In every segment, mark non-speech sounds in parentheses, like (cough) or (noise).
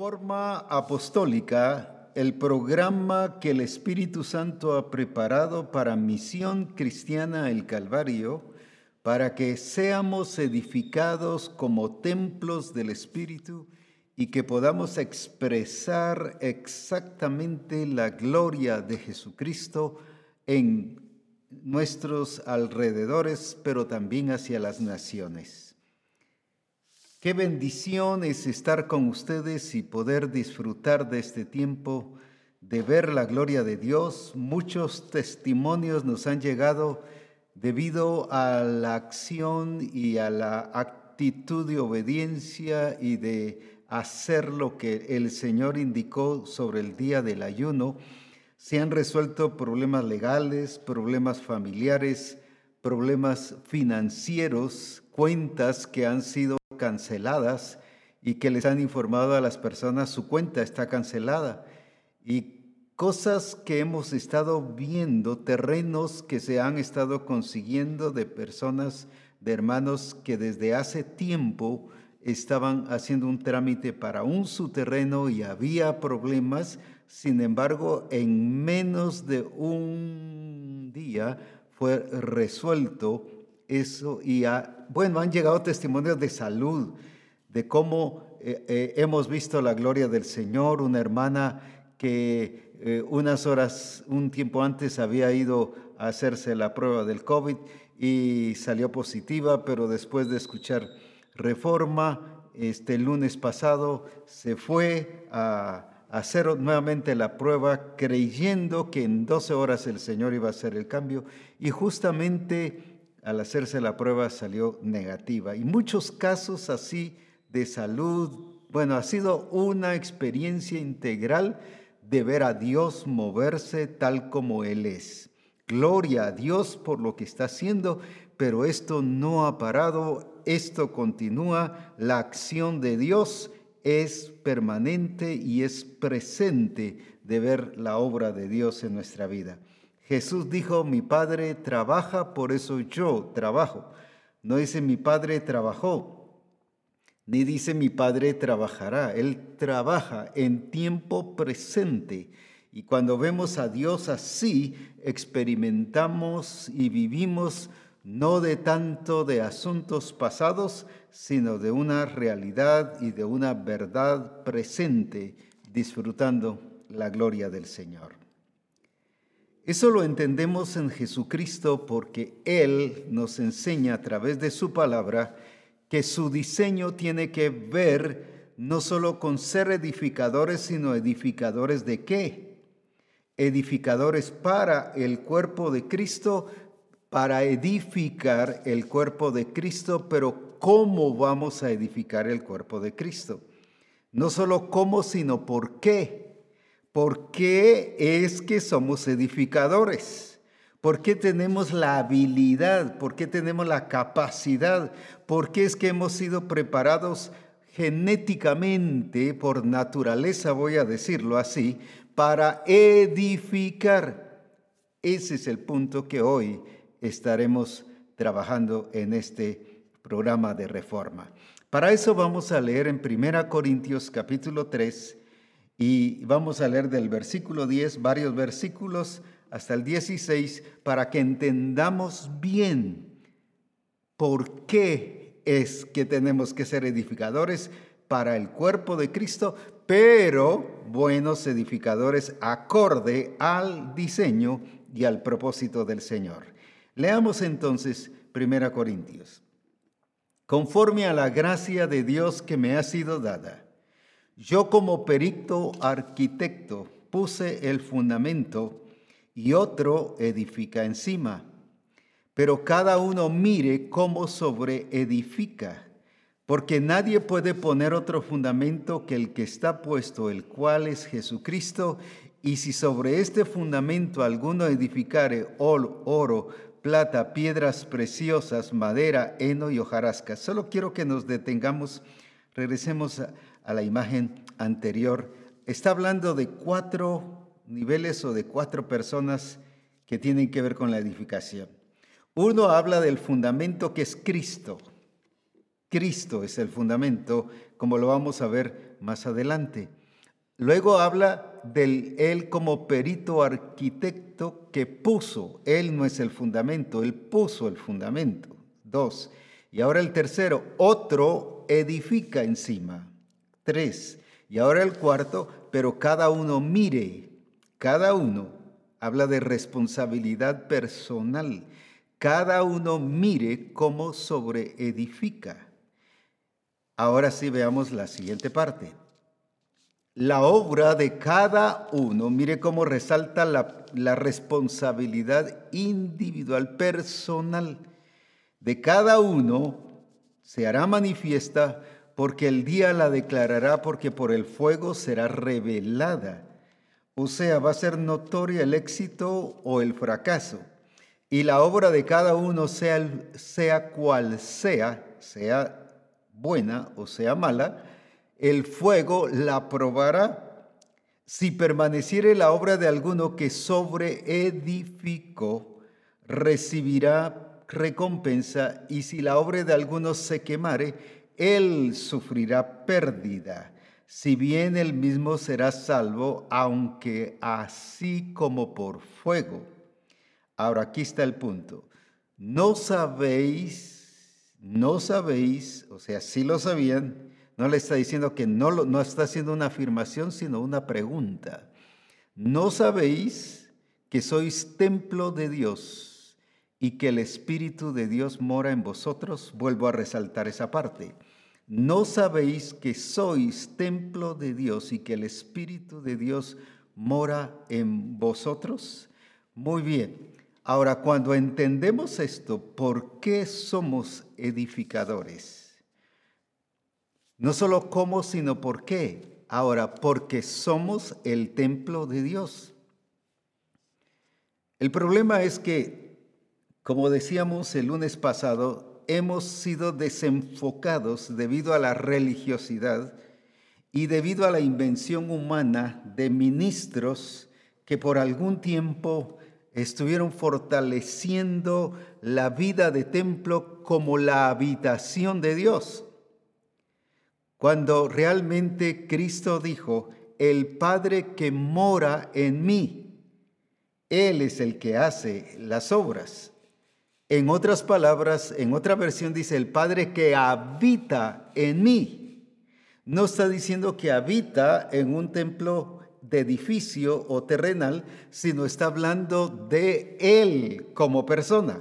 Reforma Apostólica, el programa que el Espíritu Santo ha preparado para Misión Cristiana el Calvario, para que seamos edificados como templos del Espíritu y que podamos expresar exactamente la gloria de Jesucristo en nuestros alrededores, pero también hacia las naciones. Qué bendición es estar con ustedes y poder disfrutar de este tiempo, de ver la gloria de Dios. Muchos testimonios nos han llegado debido a la acción y a la actitud de obediencia y de hacer lo que el Señor indicó sobre el día del ayuno. Se han resuelto problemas legales, problemas familiares, problemas financieros, cuentas que han sido canceladas y que les han informado a las personas su cuenta está cancelada. Y cosas que hemos estado viendo, terrenos que se han estado consiguiendo de personas, de hermanos que desde hace tiempo estaban haciendo un trámite para un su terreno y había problemas, sin embargo, en menos de un día fue resuelto eso y bueno, han llegado testimonios de salud, de cómo eh, eh, hemos visto la gloria del Señor, una hermana que eh, unas horas, un tiempo antes había ido a hacerse la prueba del COVID y salió positiva, pero después de escuchar reforma, este lunes pasado se fue a hacer nuevamente la prueba creyendo que en 12 horas el Señor iba a hacer el cambio. Y justamente al hacerse la prueba salió negativa. Y muchos casos así de salud, bueno, ha sido una experiencia integral de ver a Dios moverse tal como Él es. Gloria a Dios por lo que está haciendo, pero esto no ha parado, esto continúa, la acción de Dios es permanente y es presente de ver la obra de Dios en nuestra vida. Jesús dijo, mi Padre trabaja, por eso yo trabajo. No dice mi Padre trabajó, ni dice mi Padre trabajará. Él trabaja en tiempo presente. Y cuando vemos a Dios así, experimentamos y vivimos no de tanto de asuntos pasados, sino de una realidad y de una verdad presente, disfrutando la gloria del Señor. Eso lo entendemos en Jesucristo porque Él nos enseña a través de su palabra que su diseño tiene que ver no solo con ser edificadores, sino edificadores de qué? Edificadores para el cuerpo de Cristo, para edificar el cuerpo de Cristo, pero ¿cómo vamos a edificar el cuerpo de Cristo? No solo cómo, sino por qué. ¿Por qué es que somos edificadores? ¿Por qué tenemos la habilidad? ¿Por qué tenemos la capacidad? ¿Por qué es que hemos sido preparados genéticamente, por naturaleza voy a decirlo así, para edificar? Ese es el punto que hoy estaremos trabajando en este programa de reforma. Para eso vamos a leer en 1 Corintios capítulo 3, y vamos a leer del versículo 10 varios versículos hasta el 16 para que entendamos bien por qué es que tenemos que ser edificadores para el cuerpo de Cristo, pero buenos edificadores acorde al diseño y al propósito del Señor. Leamos entonces 1 Corintios. Conforme a la gracia de Dios que me ha sido dada yo como perito arquitecto puse el fundamento y otro edifica encima. Pero cada uno mire cómo sobre edifica, porque nadie puede poner otro fundamento que el que está puesto, el cual es Jesucristo. Y si sobre este fundamento alguno edificare oro, plata, piedras preciosas, madera, heno y hojarasca. Solo quiero que nos detengamos, regresemos a a la imagen anterior, está hablando de cuatro niveles o de cuatro personas que tienen que ver con la edificación. Uno habla del fundamento que es Cristo. Cristo es el fundamento, como lo vamos a ver más adelante. Luego habla del él como perito arquitecto que puso, él no es el fundamento, él puso el fundamento. Dos. Y ahora el tercero, otro edifica encima. Y ahora el cuarto, pero cada uno mire, cada uno habla de responsabilidad personal. Cada uno mire cómo edifica. Ahora sí veamos la siguiente parte la obra de cada uno, mire cómo resalta la, responsabilidad individual, personal de cada uno, se hará manifiesta porque el día la declarará porque por el fuego será revelada. O sea, va a ser notoria el éxito o el fracaso. Y la obra de cada uno, sea, sea cual sea, sea buena o sea mala, el fuego la probará. Si permaneciere la obra de alguno que sobre edificó, recibirá recompensa, y si la obra de alguno se quemare, él sufrirá pérdida. Si bien él mismo será salvo, aunque así como por fuego. Ahora aquí está el punto. No sabéis, no sabéis, o sea, sí lo sabían, no le está diciendo que no, no está haciendo una afirmación, sino una pregunta. ¿No sabéis que sois templo de Dios y que el Espíritu de Dios mora en vosotros? Vuelvo a resaltar esa parte. ¿No sabéis que sois templo de Dios y que el Espíritu de Dios mora en vosotros? Muy bien. Ahora, cuando entendemos esto, ¿por qué somos edificadores? No solo cómo, sino por qué. Ahora, porque somos el templo de Dios. El problema es que, como decíamos el lunes pasado, hemos sido desenfocados debido a la religiosidad y debido a la invención humana de ministros que por algún tiempo estuvieron fortaleciendo la vida de templo como la habitación de Dios cuando realmente Cristo dijo, el Padre que mora en mí, Él es el que hace las obras. En otras palabras, en otra versión dice, el Padre que habita en mí. No está diciendo que habita en un templo de edificio o terrenal, sino está hablando de Él como persona.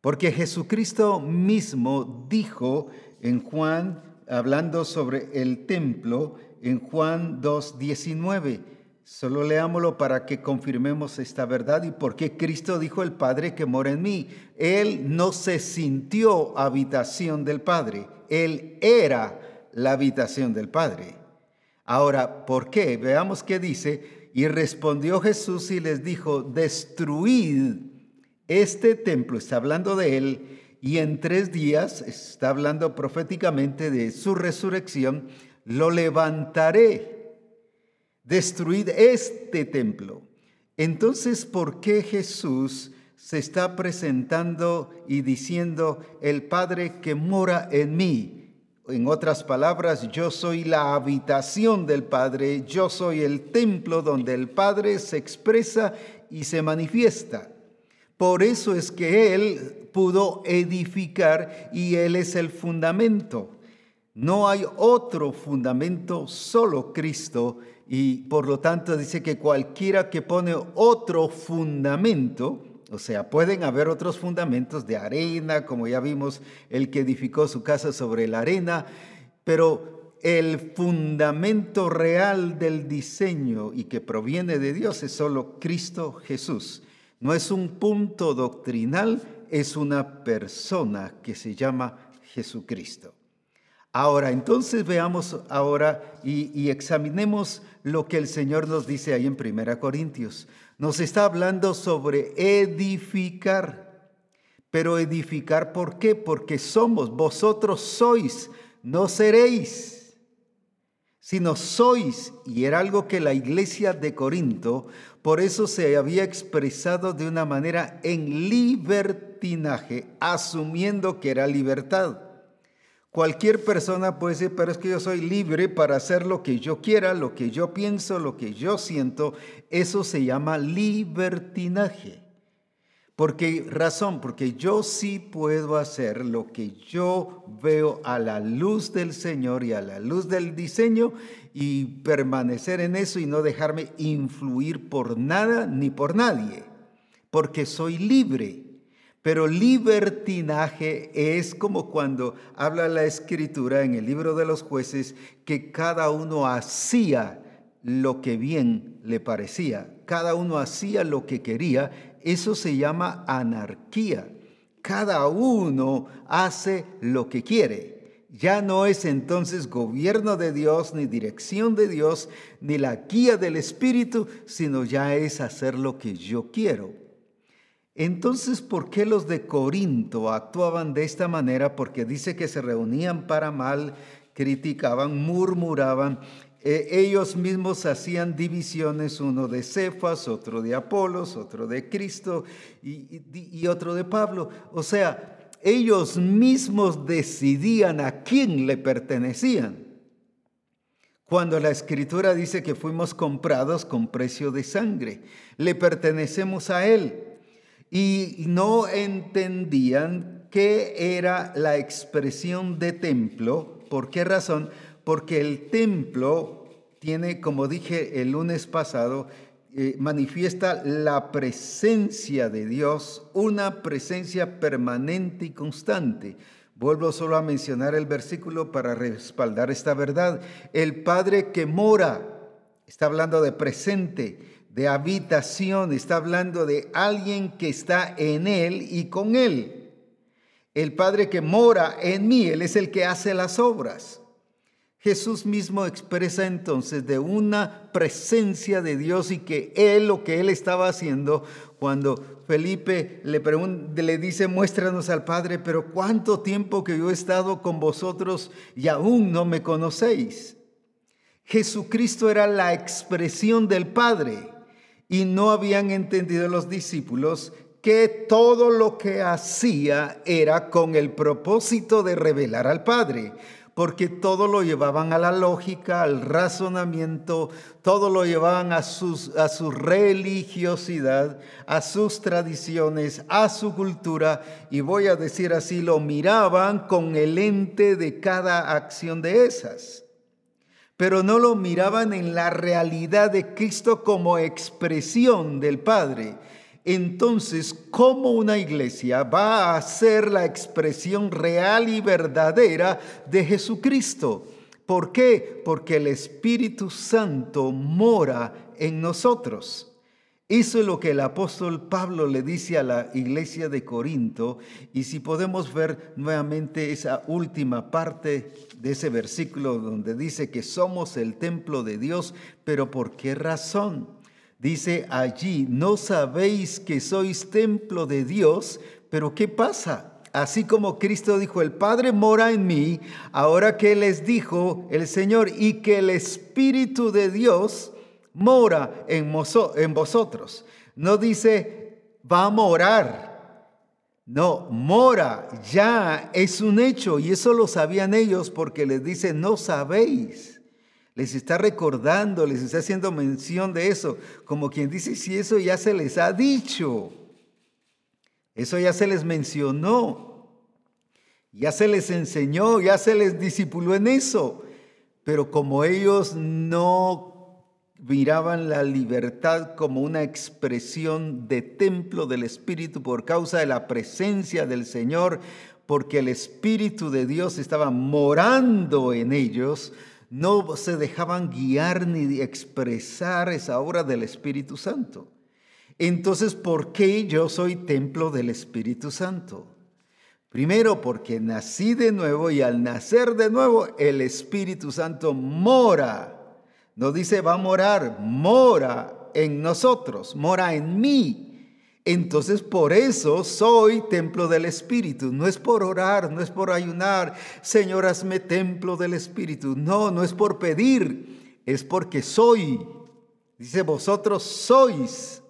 Porque Jesucristo mismo dijo en Juan hablando sobre el templo en Juan 2.19. Solo leámoslo para que confirmemos esta verdad y por qué Cristo dijo el Padre que mora en mí. Él no se sintió habitación del Padre, Él era la habitación del Padre. Ahora, ¿por qué? Veamos qué dice. Y respondió Jesús y les dijo, destruid este templo, está hablando de Él, y en tres días, está hablando proféticamente de su resurrección, lo levantaré, destruid este templo. Entonces, ¿por qué Jesús se está presentando y diciendo, el Padre que mora en mí? En otras palabras, yo soy la habitación del Padre, yo soy el templo donde el Padre se expresa y se manifiesta. Por eso es que Él pudo edificar y Él es el fundamento. No hay otro fundamento, solo Cristo. Y por lo tanto dice que cualquiera que pone otro fundamento, o sea, pueden haber otros fundamentos de arena, como ya vimos, el que edificó su casa sobre la arena, pero el fundamento real del diseño y que proviene de Dios es solo Cristo Jesús. No es un punto doctrinal, es una persona que se llama Jesucristo. Ahora, entonces veamos ahora y, examinemos lo que el Señor nos dice ahí en Primera Corintios. Nos está hablando sobre edificar. Pero edificar, ¿por qué? Porque somos, vosotros sois, no seréis sino sois, y era algo que la iglesia de Corinto, por eso se había expresado de una manera en libertinaje, asumiendo que era libertad. Cualquier persona puede decir, pero es que yo soy libre para hacer lo que yo quiera, lo que yo pienso, lo que yo siento. Eso se llama libertinaje. ¿Por qué razón? Porque yo sí puedo hacer lo que yo veo a la luz del Señor y a la luz del diseño y permanecer en eso y no dejarme influir por nada ni por nadie, porque soy libre. Pero libertinaje es como cuando habla la escritura en el libro de los jueces que cada uno hacía lo que bien le parecía, cada uno hacía lo que quería eso se llama anarquía. Cada uno hace lo que quiere. Ya no es entonces gobierno de Dios, ni dirección de Dios, ni la guía del Espíritu, sino ya es hacer lo que yo quiero. Entonces, ¿por qué los de Corinto actuaban de esta manera? Porque dice que se reunían para mal, criticaban, murmuraban eh, ellos mismos hacían divisiones, uno de Cefas, otro de Apolos, otro de Cristo y otro de Pablo. O sea, ellos mismos decidían a quién le pertenecían. Cuando la escritura dice que fuimos comprados con precio de sangre, le pertenecemos a Él. Y no entendían qué era la expresión de templo. ¿Por qué razón? porque el templo tiene, como dije el lunes pasado, eh, manifiesta la presencia de Dios, una presencia permanente y constante. Vuelvo solo a mencionar el versículo para respaldar esta verdad. El Padre que mora, está hablando de presente, de habitación, está hablando de alguien que está en Él y con Él. El Padre que mora en mí, Él es el que hace las obras. Jesús mismo expresa entonces de una presencia de Dios y que Él, lo que Él estaba haciendo, cuando Felipe le, le dice, muéstranos al Padre, pero ¿cuánto tiempo que yo he estado con vosotros y aún no me conocéis? Jesucristo era la expresión del Padre y no habían entendido los discípulos que todo lo que hacía era con el propósito de revelar al Padre porque todo lo llevaban a la lógica, al razonamiento, todo lo llevaban a, a su religiosidad, a sus tradiciones, a su cultura, y voy a decir así, lo miraban con el ente de cada acción de esas pero no lo miraban en la realidad de Cristo como expresión del Padre entonces, ¿cómo una iglesia va a ser la expresión real y verdadera de Jesucristo? ¿Por qué? Porque el Espíritu Santo mora en nosotros. Eso es lo que el apóstol Pablo le dice a la iglesia de Corinto. Y si podemos ver nuevamente esa última parte de ese versículo donde dice que somos el templo de Dios, pero ¿por qué razón? Dice allí, no sabéis que sois templo de Dios, pero ¿qué pasa? Así como Cristo dijo, el Padre mora en mí, ahora que les dijo el Señor y que el Espíritu de Dios mora en, vosotros. No dice, va a morar. No, mora, ya es un hecho y eso lo sabían ellos porque les dice, no sabéis les está recordando, les está haciendo mención de eso, como quien dice, si eso ya se les ha dicho, eso ya se les mencionó, ya se les enseñó, ya se les discipuló en eso, pero como ellos no miraban la libertad como una expresión de templo del Espíritu por causa de la presencia del Señor, porque el Espíritu de Dios estaba morando en ellos, no se dejaban guiar ni expresar esa obra del Espíritu Santo. Entonces, ¿por qué yo soy templo del Espíritu Santo? Primero, porque nací de nuevo y al nacer de nuevo el Espíritu Santo mora. No dice va a morar, mora en nosotros, mora en mí. Entonces por eso soy templo del Espíritu. No es por orar, no es por ayunar, Señor, hazme templo del Espíritu. No, no es por pedir, es porque soy. Dice, vosotros sois.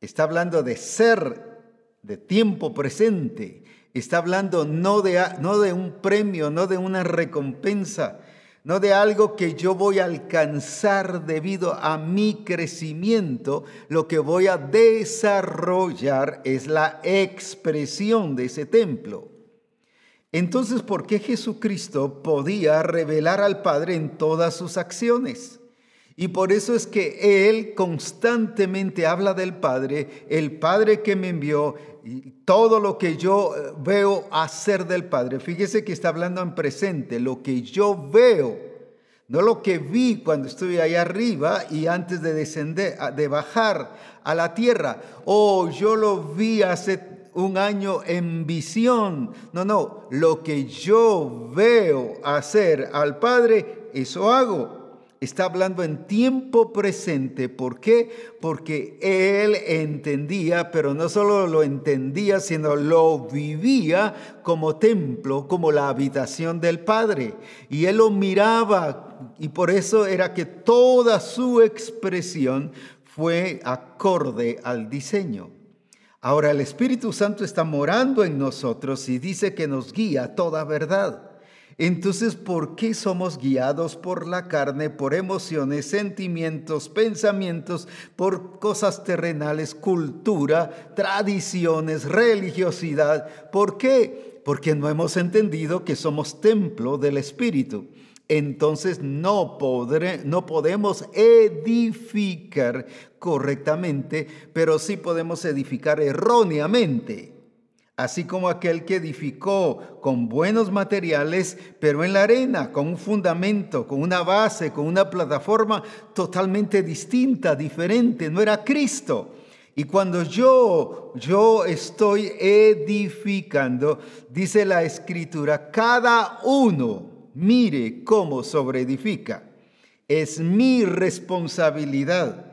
Está hablando de ser, de tiempo presente. Está hablando no de, no de un premio, no de una recompensa, no de algo que yo voy a alcanzar debido a mi crecimiento. Lo que voy a desarrollar es la expresión de ese templo. Entonces, ¿por qué Jesucristo podía revelar al Padre en todas sus acciones? Y por eso es que Él constantemente habla del Padre, el Padre que me envió, todo lo que yo eh, veo hacer del Padre. Fíjese que está hablando en presente, lo que yo veo, no lo que vi cuando estuve ahí arriba y antes de descender, de bajar a la tierra. Oh, yo lo vi hace un año en visión. No, no, lo que yo veo hacer al Padre, eso hago. Está hablando en tiempo presente. ¿Por qué? Porque él entendía, pero no solo lo entendía, sino lo vivía como templo, como la habitación del Padre. Y él lo miraba y por eso era que toda su expresión fue acorde al diseño. Ahora el Espíritu Santo está morando en nosotros y dice que nos guía toda verdad. Entonces, ¿por qué somos guiados por la carne, por emociones, sentimientos, pensamientos, por cosas terrenales, cultura, tradiciones, religiosidad? ¿Por qué? Porque no hemos entendido que somos templo del Espíritu entonces no, no podemos edificar correctamente, pero sí podemos edificar erróneamente. Así como aquel que edificó con buenos materiales, pero en la arena, con un fundamento, con una base, con una plataforma totalmente distinta, diferente, no era Cristo. Y cuando yo, yo estoy edificando, dice la escritura, cada uno mire cómo sobreedifica. Es mi responsabilidad.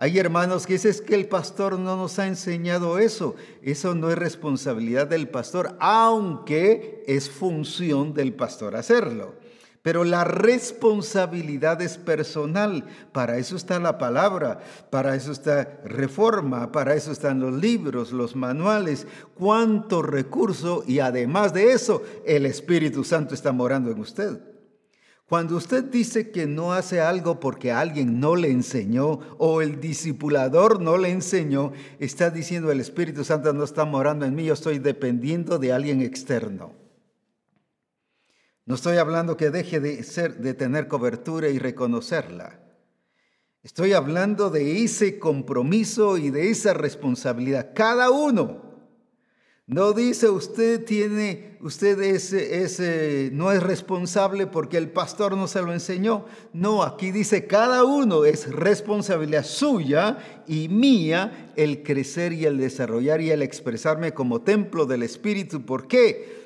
Hay hermanos que dicen que el pastor no nos ha enseñado eso. Eso no es responsabilidad del pastor, aunque es función del pastor hacerlo. Pero la responsabilidad es personal. Para eso está la palabra, para eso está reforma, para eso están los libros, los manuales, cuánto recurso y además de eso, el Espíritu Santo está morando en usted. Cuando usted dice que no hace algo porque alguien no le enseñó o el discipulador no le enseñó, está diciendo el Espíritu Santo no está morando en mí, yo estoy dependiendo de alguien externo. No estoy hablando que deje de, ser, de tener cobertura y reconocerla. Estoy hablando de ese compromiso y de esa responsabilidad. Cada uno. No dice usted tiene, usted es, no es responsable porque el pastor no se lo enseñó. No, aquí dice cada uno es responsabilidad suya y mía el crecer y el desarrollar y el expresarme como templo del Espíritu. ¿Por qué?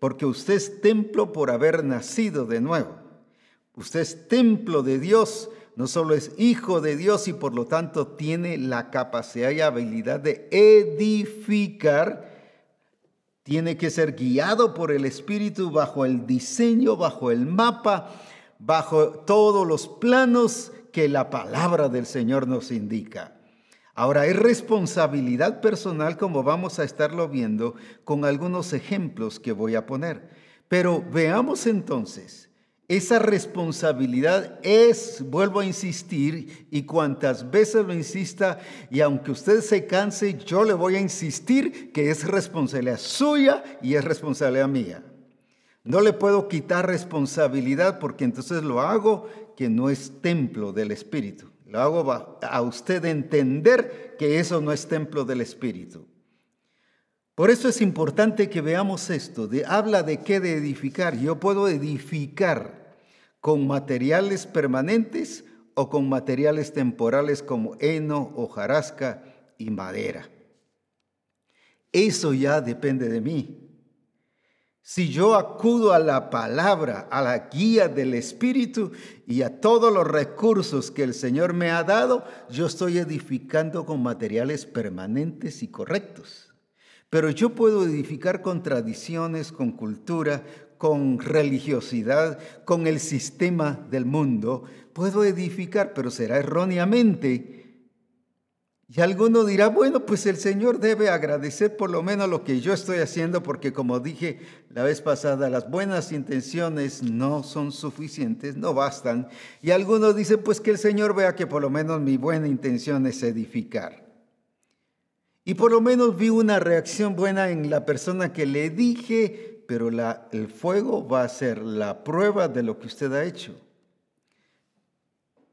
porque usted es templo por haber nacido de nuevo. Usted es templo de Dios, no solo es hijo de Dios y por lo tanto tiene la capacidad y habilidad de edificar, tiene que ser guiado por el Espíritu bajo el diseño, bajo el mapa, bajo todos los planos que la palabra del Señor nos indica. Ahora, es responsabilidad personal como vamos a estarlo viendo con algunos ejemplos que voy a poner. Pero veamos entonces, esa responsabilidad es, vuelvo a insistir, y cuantas veces lo insista, y aunque usted se canse, yo le voy a insistir que es responsabilidad suya y es responsabilidad mía. No le puedo quitar responsabilidad porque entonces lo hago que no es templo del Espíritu. Lo hago a usted entender que eso no es templo del Espíritu. Por eso es importante que veamos esto. De, habla de qué de edificar. Yo puedo edificar con materiales permanentes o con materiales temporales como heno, hojarasca y madera. Eso ya depende de mí. Si yo acudo a la palabra, a la guía del Espíritu y a todos los recursos que el Señor me ha dado, yo estoy edificando con materiales permanentes y correctos. Pero yo puedo edificar con tradiciones, con cultura, con religiosidad, con el sistema del mundo. Puedo edificar, pero será erróneamente. Y alguno dirá, bueno, pues el Señor debe agradecer por lo menos lo que yo estoy haciendo, porque como dije la vez pasada, las buenas intenciones no son suficientes, no bastan. Y algunos dicen, pues que el Señor vea que por lo menos mi buena intención es edificar. Y por lo menos vi una reacción buena en la persona que le dije, pero el fuego va a ser la prueba de lo que usted ha hecho.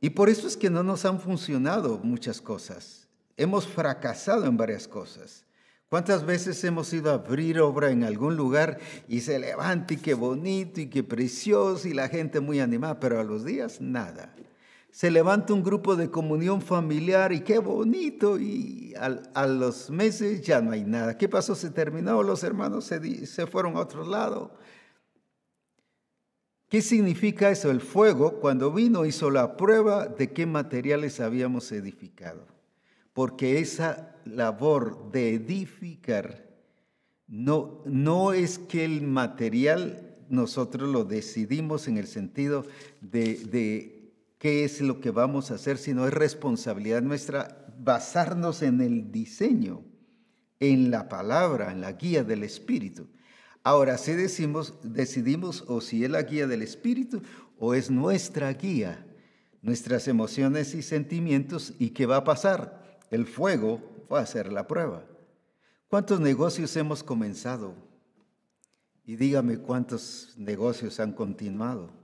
Y por eso es que no nos han funcionado muchas cosas. Hemos fracasado en varias cosas. ¿Cuántas veces hemos ido a abrir obra en algún lugar y se levanta y qué bonito y qué precioso y la gente muy animada, pero a los días nada? Se levanta un grupo de comunión familiar y qué bonito y a, los meses ya no hay nada. ¿Qué pasó? Se terminó, los hermanos se, se fueron a otro lado. ¿Qué significa eso? El fuego cuando vino hizo la prueba de qué materiales habíamos edificado porque esa labor de edificar no, no es que el material nosotros lo decidimos en el sentido de, de qué es lo que vamos a hacer, sino es responsabilidad nuestra basarnos en el diseño, en la palabra, en la guía del Espíritu. Ahora, si decimos, decidimos o si es la guía del Espíritu o es nuestra guía, nuestras emociones y sentimientos, ¿y qué va a pasar? El fuego va a ser la prueba. ¿Cuántos negocios hemos comenzado? Y dígame cuántos negocios han continuado.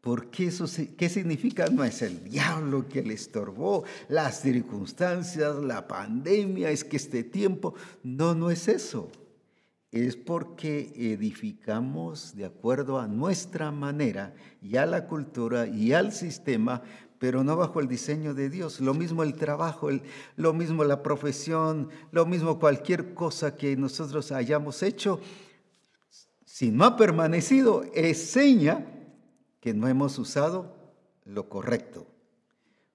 ¿Por qué eso qué significa? No es el diablo que le estorbó, las circunstancias, la pandemia, es que este tiempo. No, no es eso. Es porque edificamos de acuerdo a nuestra manera y a la cultura y al sistema, pero no bajo el diseño de Dios. Lo mismo el trabajo, lo mismo la profesión, lo mismo cualquier cosa que nosotros hayamos hecho, si no ha permanecido, es seña que no hemos usado lo correcto.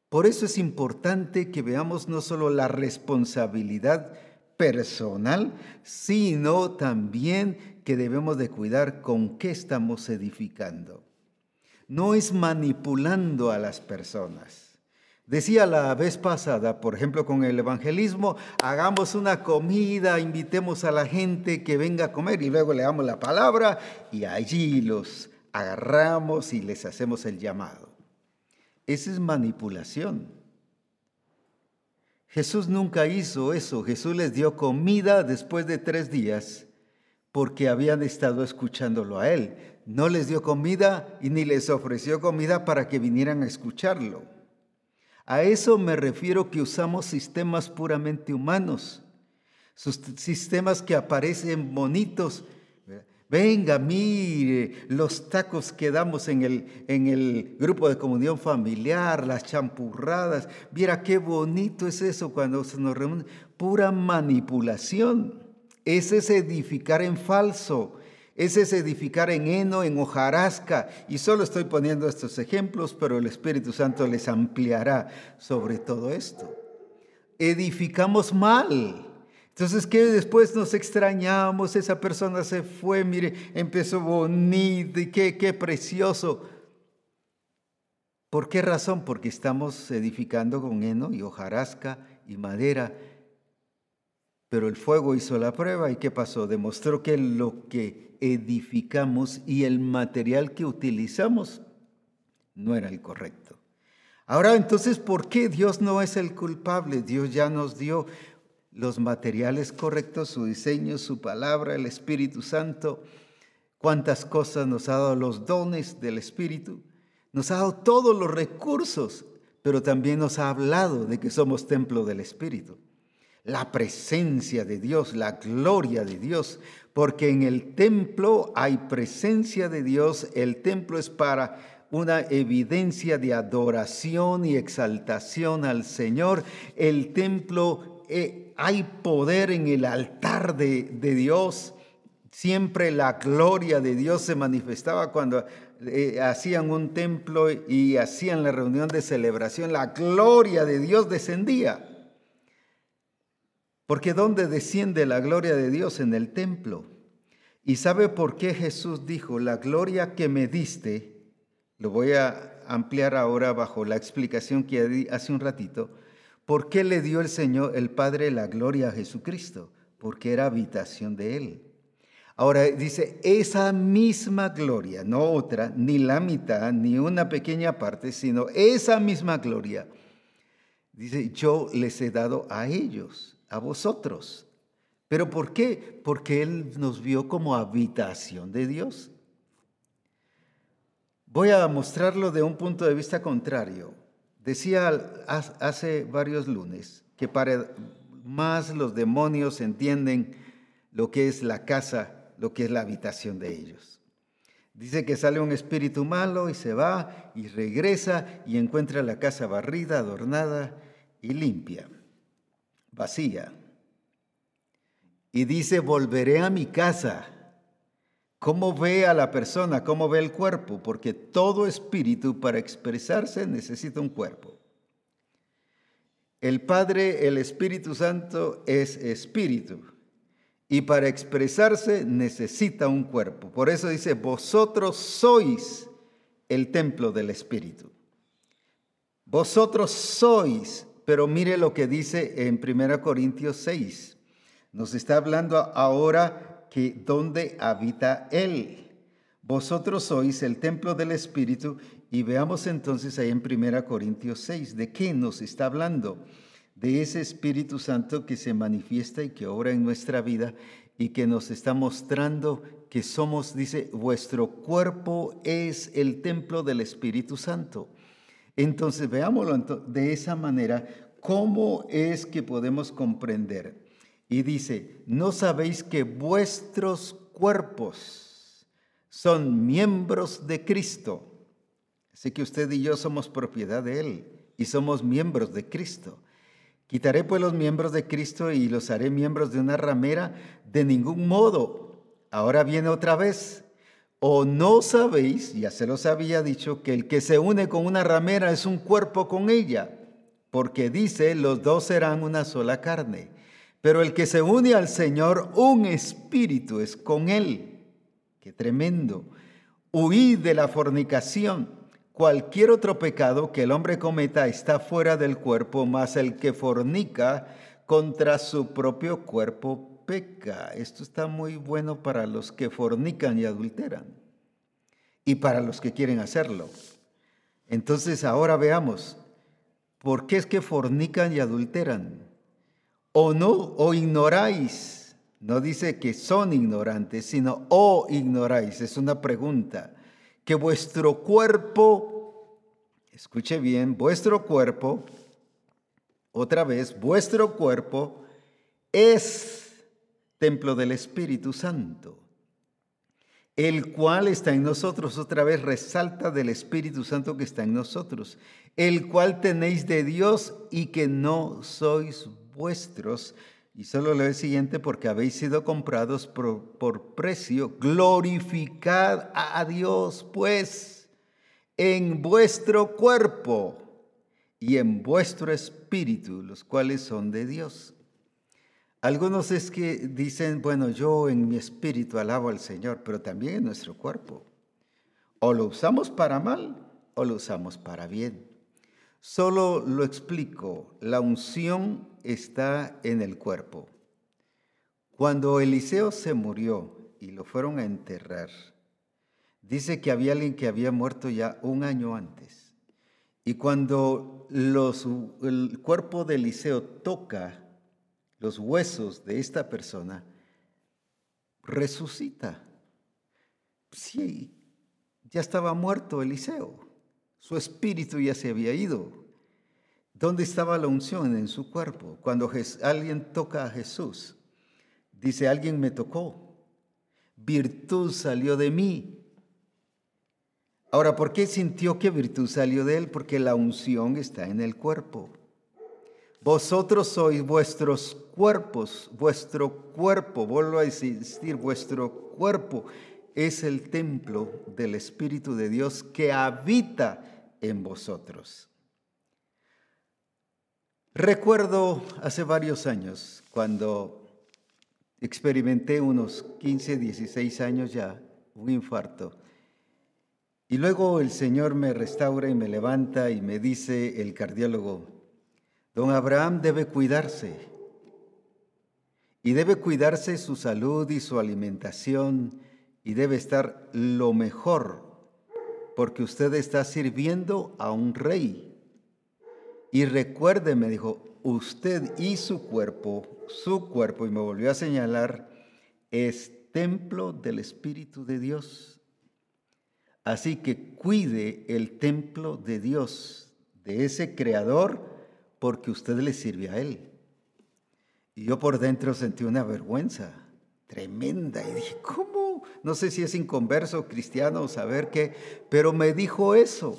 Por eso es importante que veamos no solo la responsabilidad personal, sino también que debemos de cuidar con qué estamos edificando no es manipulando a las personas. Decía la vez pasada, por ejemplo, con el evangelismo, hagamos una comida, invitemos a la gente que venga a comer y luego le damos la palabra y allí los agarramos y les hacemos el llamado. Esa es manipulación. Jesús nunca hizo eso. Jesús les dio comida después de tres días porque habían estado escuchándolo a él no les dio comida y ni les ofreció comida para que vinieran a escucharlo. A eso me refiero que usamos sistemas puramente humanos, sistemas que aparecen bonitos. Venga, mire los tacos que damos en el, en el grupo de comunión familiar, las champurradas. Viera qué bonito es eso cuando se nos reúne. Pura manipulación. Ese es edificar en falso. Ese es edificar en heno, en hojarasca. Y solo estoy poniendo estos ejemplos, pero el Espíritu Santo les ampliará sobre todo esto. Edificamos mal. Entonces, ¿qué después nos extrañamos? Esa persona se fue, mire, empezó bonito y qué, qué precioso. ¿Por qué razón? Porque estamos edificando con heno y hojarasca y madera pero el fuego hizo la prueba y ¿qué pasó? Demostró que lo que edificamos y el material que utilizamos no era el correcto. Ahora entonces, ¿por qué Dios no es el culpable? Dios ya nos dio los materiales correctos, su diseño, su palabra, el Espíritu Santo. Cuántas cosas nos ha dado los dones del Espíritu. Nos ha dado todos los recursos, pero también nos ha hablado de que somos templo del Espíritu la presencia de Dios, la gloria de Dios, porque en el templo hay presencia de Dios, el templo es para una evidencia de adoración y exaltación al Señor, el templo hay poder en el altar de, de, Dios, siempre la gloria de Dios se manifestaba cuando eh, hacían un templo y hacían la reunión de celebración, la gloria de Dios descendía. Porque ¿dónde desciende la gloria de Dios? En el templo. ¿Y sabe por qué Jesús dijo, la gloria que me diste, lo voy a ampliar ahora bajo la explicación que hace un ratito, ¿Por qué le dio el Señor, el Padre, la gloria a Jesucristo? Porque era habitación de Él. Ahora dice, esa misma gloria, no otra, ni la mitad, ni una pequeña parte, sino esa misma gloria, dice, yo les he dado a ellos, a vosotros. ¿Pero por qué? Porque Él nos vio como habitación de Dios. Voy a mostrarlo de un punto de vista contrario. Decía hace varios lunes que para más los demonios entienden lo que es la casa, lo que es la habitación de ellos. Dice que sale un espíritu malo y se va y regresa y encuentra la casa barrida, adornada y limpia, vacía. Y dice, volveré a mi casa ¿Cómo ve a la persona? ¿Cómo ve el cuerpo? Porque todo espíritu para expresarse necesita un cuerpo. El Padre, el Espíritu Santo es espíritu y para expresarse necesita un cuerpo. Por eso dice, vosotros sois el templo del Espíritu. Vosotros sois, pero mire lo que dice en 1 Corintios 6. Nos está hablando ahora que donde habita Él. Vosotros sois el templo del Espíritu y veamos entonces ahí en 1 Corintios 6, ¿de qué nos está hablando? De ese Espíritu Santo que se manifiesta y que obra en nuestra vida y que nos está mostrando que somos, dice, vuestro cuerpo es el templo del Espíritu Santo. Entonces veámoslo de esa manera, ¿cómo es que podemos comprender y dice, ¿no sabéis que vuestros cuerpos son miembros de Cristo? Así que usted y yo somos propiedad de Él y somos miembros de Cristo. Quitaré pues los miembros de Cristo y los haré miembros de una ramera de ningún modo. Ahora viene otra vez. ¿O no sabéis, ya se los había dicho, que el que se une con una ramera es un cuerpo con ella? Porque dice, los dos serán una sola carne. Pero el que se une al Señor, un espíritu es con él. Qué tremendo. Huid de la fornicación. Cualquier otro pecado que el hombre cometa está fuera del cuerpo, más el que fornica contra su propio cuerpo peca. Esto está muy bueno para los que fornican y adulteran y para los que quieren hacerlo. Entonces ahora veamos, ¿por qué es que fornican y adulteran? O no, o ignoráis. No dice que son ignorantes, sino o ignoráis. Es una pregunta. Que vuestro cuerpo, escuche bien, vuestro cuerpo, otra vez, vuestro cuerpo es templo del Espíritu Santo, el cual está en nosotros. Otra vez resalta del Espíritu Santo que está en nosotros, el cual tenéis de Dios y que no sois vuestros. Y solo lo siguiente, porque habéis sido comprados por, precio, glorificad a Dios, pues, en vuestro cuerpo y en vuestro espíritu, los cuales son de Dios. Algunos es que dicen, bueno, yo en mi espíritu alabo al Señor, pero también en nuestro cuerpo. O lo usamos para mal o lo usamos para bien. Solo lo explico, la unción está en el cuerpo. Cuando Eliseo se murió y lo fueron a enterrar, dice que había alguien que había muerto ya un año antes. Y cuando el cuerpo de Eliseo toca los huesos de esta persona, resucita. Sí, ya estaba muerto Eliseo. Su espíritu ya se había ido. ¿Dónde estaba la unción en su cuerpo? Cuando alguien toca a Jesús, dice, alguien me tocó, virtud salió de mí. Ahora, ¿por qué sintió que virtud salió de él? Porque la unción está en el cuerpo. Vosotros sois vuestros cuerpos, vuestro cuerpo, vuelvo a decir, vuestro cuerpo es el templo del Espíritu de Dios que habita en vosotros. Recuerdo hace varios años cuando experimenté unos 15, 16 años ya un infarto. Y luego el Señor me restaura y me levanta y me dice el cardiólogo, Don Abraham debe cuidarse y debe cuidarse su salud y su alimentación y debe estar lo mejor porque usted está sirviendo a un rey. Y recuerde, me dijo, usted y su cuerpo, su cuerpo, y me volvió a señalar, es templo del Espíritu de Dios. Así que cuide el templo de Dios, de ese creador, porque usted le sirve a Él. Y yo por dentro sentí una vergüenza tremenda y dije, ¿cómo? No sé si es inconverso, cristiano o saber qué, pero me dijo eso.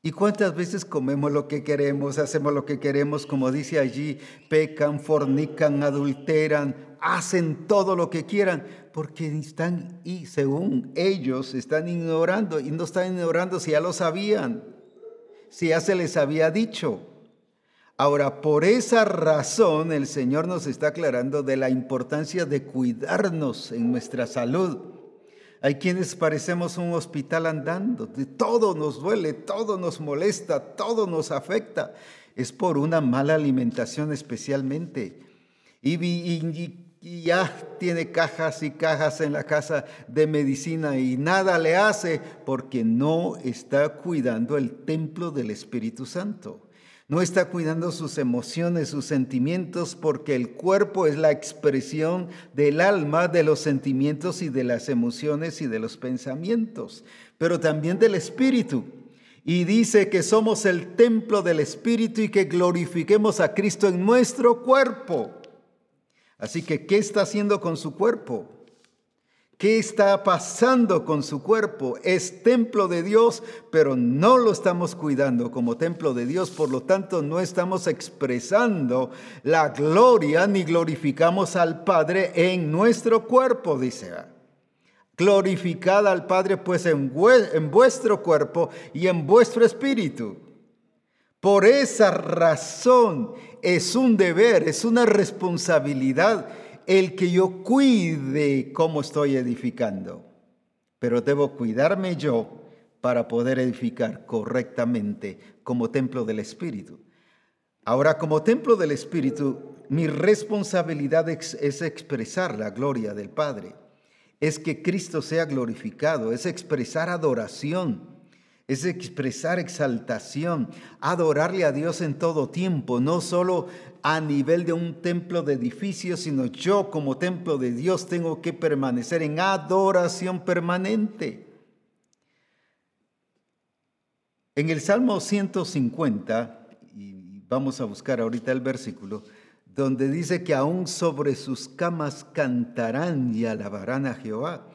¿Y cuántas veces comemos lo que queremos, hacemos lo que queremos, como dice allí, pecan, fornican, adulteran, hacen todo lo que quieran, porque están, y según ellos, están ignorando, y no están ignorando si ya lo sabían, si ya se les había dicho. Ahora, por esa razón el Señor nos está aclarando de la importancia de cuidarnos en nuestra salud. Hay quienes parecemos un hospital andando, todo nos duele, todo nos molesta, todo nos afecta. Es por una mala alimentación especialmente. Y, ya tiene cajas y cajas en la casa de medicina y nada le hace porque no está cuidando el templo del Espíritu Santo. No está cuidando sus emociones, sus sentimientos, porque el cuerpo es la expresión del alma, de los sentimientos y de las emociones y de los pensamientos, pero también del espíritu. Y dice que somos el templo del espíritu y que glorifiquemos a Cristo en nuestro cuerpo. Así que, ¿qué está haciendo con su cuerpo? ¿Qué está pasando con su cuerpo? Es templo de Dios, pero no lo estamos cuidando como templo de Dios, por lo tanto no estamos expresando la gloria ni glorificamos al Padre en nuestro cuerpo, dice. Glorificad al Padre pues en, en vuestro cuerpo y en vuestro espíritu. Por esa razón es un deber, es una responsabilidad el que yo cuide cómo estoy edificando, pero debo cuidarme yo para poder edificar correctamente como templo del Espíritu. Ahora, como templo del Espíritu, mi responsabilidad es, expresar la gloria del Padre, es que Cristo sea glorificado, es expresar adoración es expresar exaltación, adorarle a Dios en todo tiempo, no solo a nivel de un templo de edificio, sino yo como templo de Dios tengo que permanecer en adoración permanente. En el Salmo 150, y vamos a buscar ahorita el versículo, donde dice que aún sobre sus camas cantarán y alabarán a Jehová.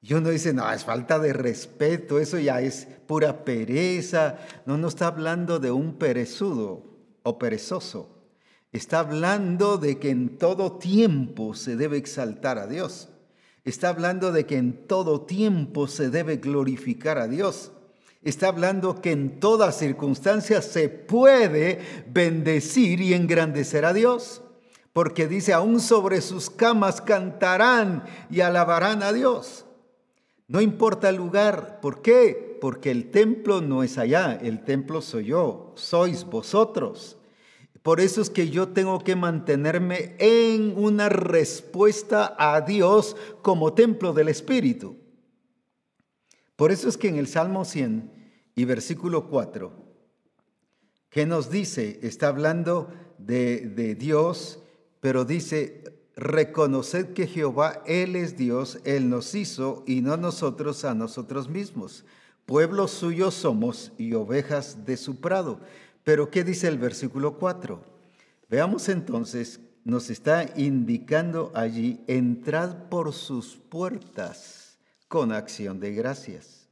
Y uno dice, no, es falta de respeto, eso ya es pura pereza. No, no está hablando de un perezudo o perezoso. Está hablando de que en todo tiempo se debe exaltar a Dios. Está hablando de que en todo tiempo se debe glorificar a Dios. Está hablando que en todas circunstancias se puede bendecir y engrandecer a Dios. Porque dice, aún sobre sus camas cantarán y alabarán a Dios. No importa el lugar. ¿Por qué? Porque el templo no es allá, el templo soy yo, sois vosotros. Por eso es que yo tengo que mantenerme en una respuesta a Dios como templo del Espíritu. Por eso es que en el Salmo 100 y versículo 4, ¿qué nos dice? Está hablando de, de Dios, pero dice, reconoced que Jehová, Él es Dios, Él nos hizo y no nosotros a nosotros mismos. Pueblo suyo somos y ovejas de su prado. Pero ¿qué dice el versículo 4? Veamos entonces, nos está indicando allí, entrad por sus puertas con acción de gracias,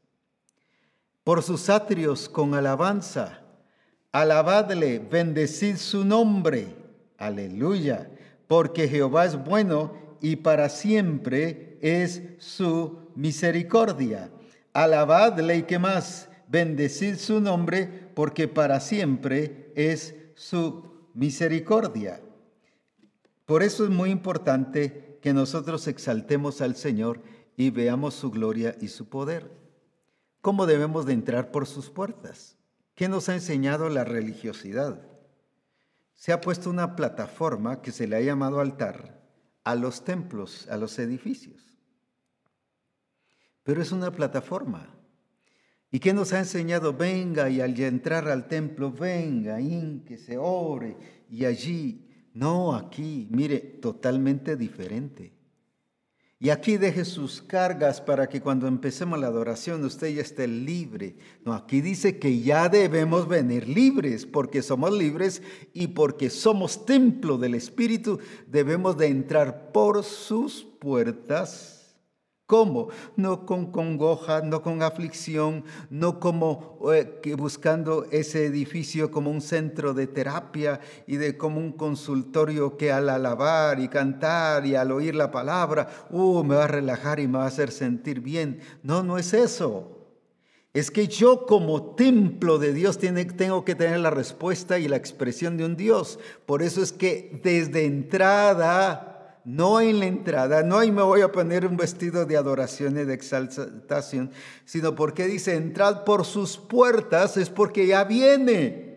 por sus atrios con alabanza, alabadle, bendecid su nombre, aleluya porque Jehová es bueno y para siempre es su misericordia. Alabadle y que más, bendecid su nombre, porque para siempre es su misericordia. Por eso es muy importante que nosotros exaltemos al Señor y veamos su gloria y su poder. ¿Cómo debemos de entrar por sus puertas? ¿Qué nos ha enseñado la religiosidad? se ha puesto una plataforma que se le ha llamado altar a los templos, a los edificios. Pero es una plataforma. ¿Y qué nos ha enseñado? Venga y al entrar al templo, venga, que se ore y allí. No, aquí, mire, totalmente diferente. Y aquí deje sus cargas para que cuando empecemos la adoración usted ya esté libre. No, aquí dice que ya debemos venir libres, porque somos libres y porque somos templo del Espíritu, debemos de entrar por sus puertas ¿Cómo? No con congoja, no con aflicción, no como eh, buscando ese edificio como un centro de terapia y de como un consultorio que al alabar y cantar y al oír la palabra, uh, me va a relajar y me va a hacer sentir bien. No, no es eso. Es que yo como templo de Dios tengo que tener la respuesta y la expresión de un Dios. Por eso es que desde entrada no en la entrada, no ahí me voy a poner un vestido de adoración y de exaltación, sino porque dice, entrad por sus puertas, es porque ya viene.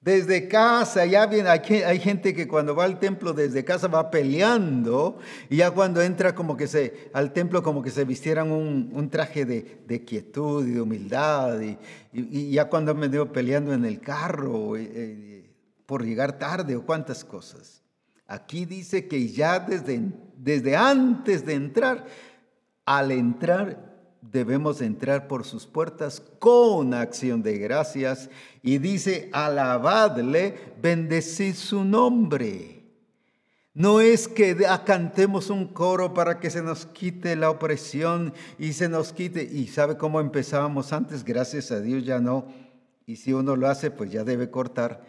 Desde casa, ya viene, hay, gente que cuando va al templo desde casa va peleando y ya cuando entra como que se, al templo como que se vistieran un, traje de, quietud y de humildad y, ya cuando me dio peleando en el carro eh, eh, por llegar tarde o cuántas cosas. Aquí dice que ya desde, desde antes de entrar, al entrar debemos entrar por sus puertas con acción de gracias y dice, alabadle, bendecid su nombre. No es que cantemos un coro para que se nos quite la opresión y se nos quite. ¿Y sabe cómo empezábamos antes? Gracias a Dios ya no. Y si uno lo hace, pues ya debe cortar.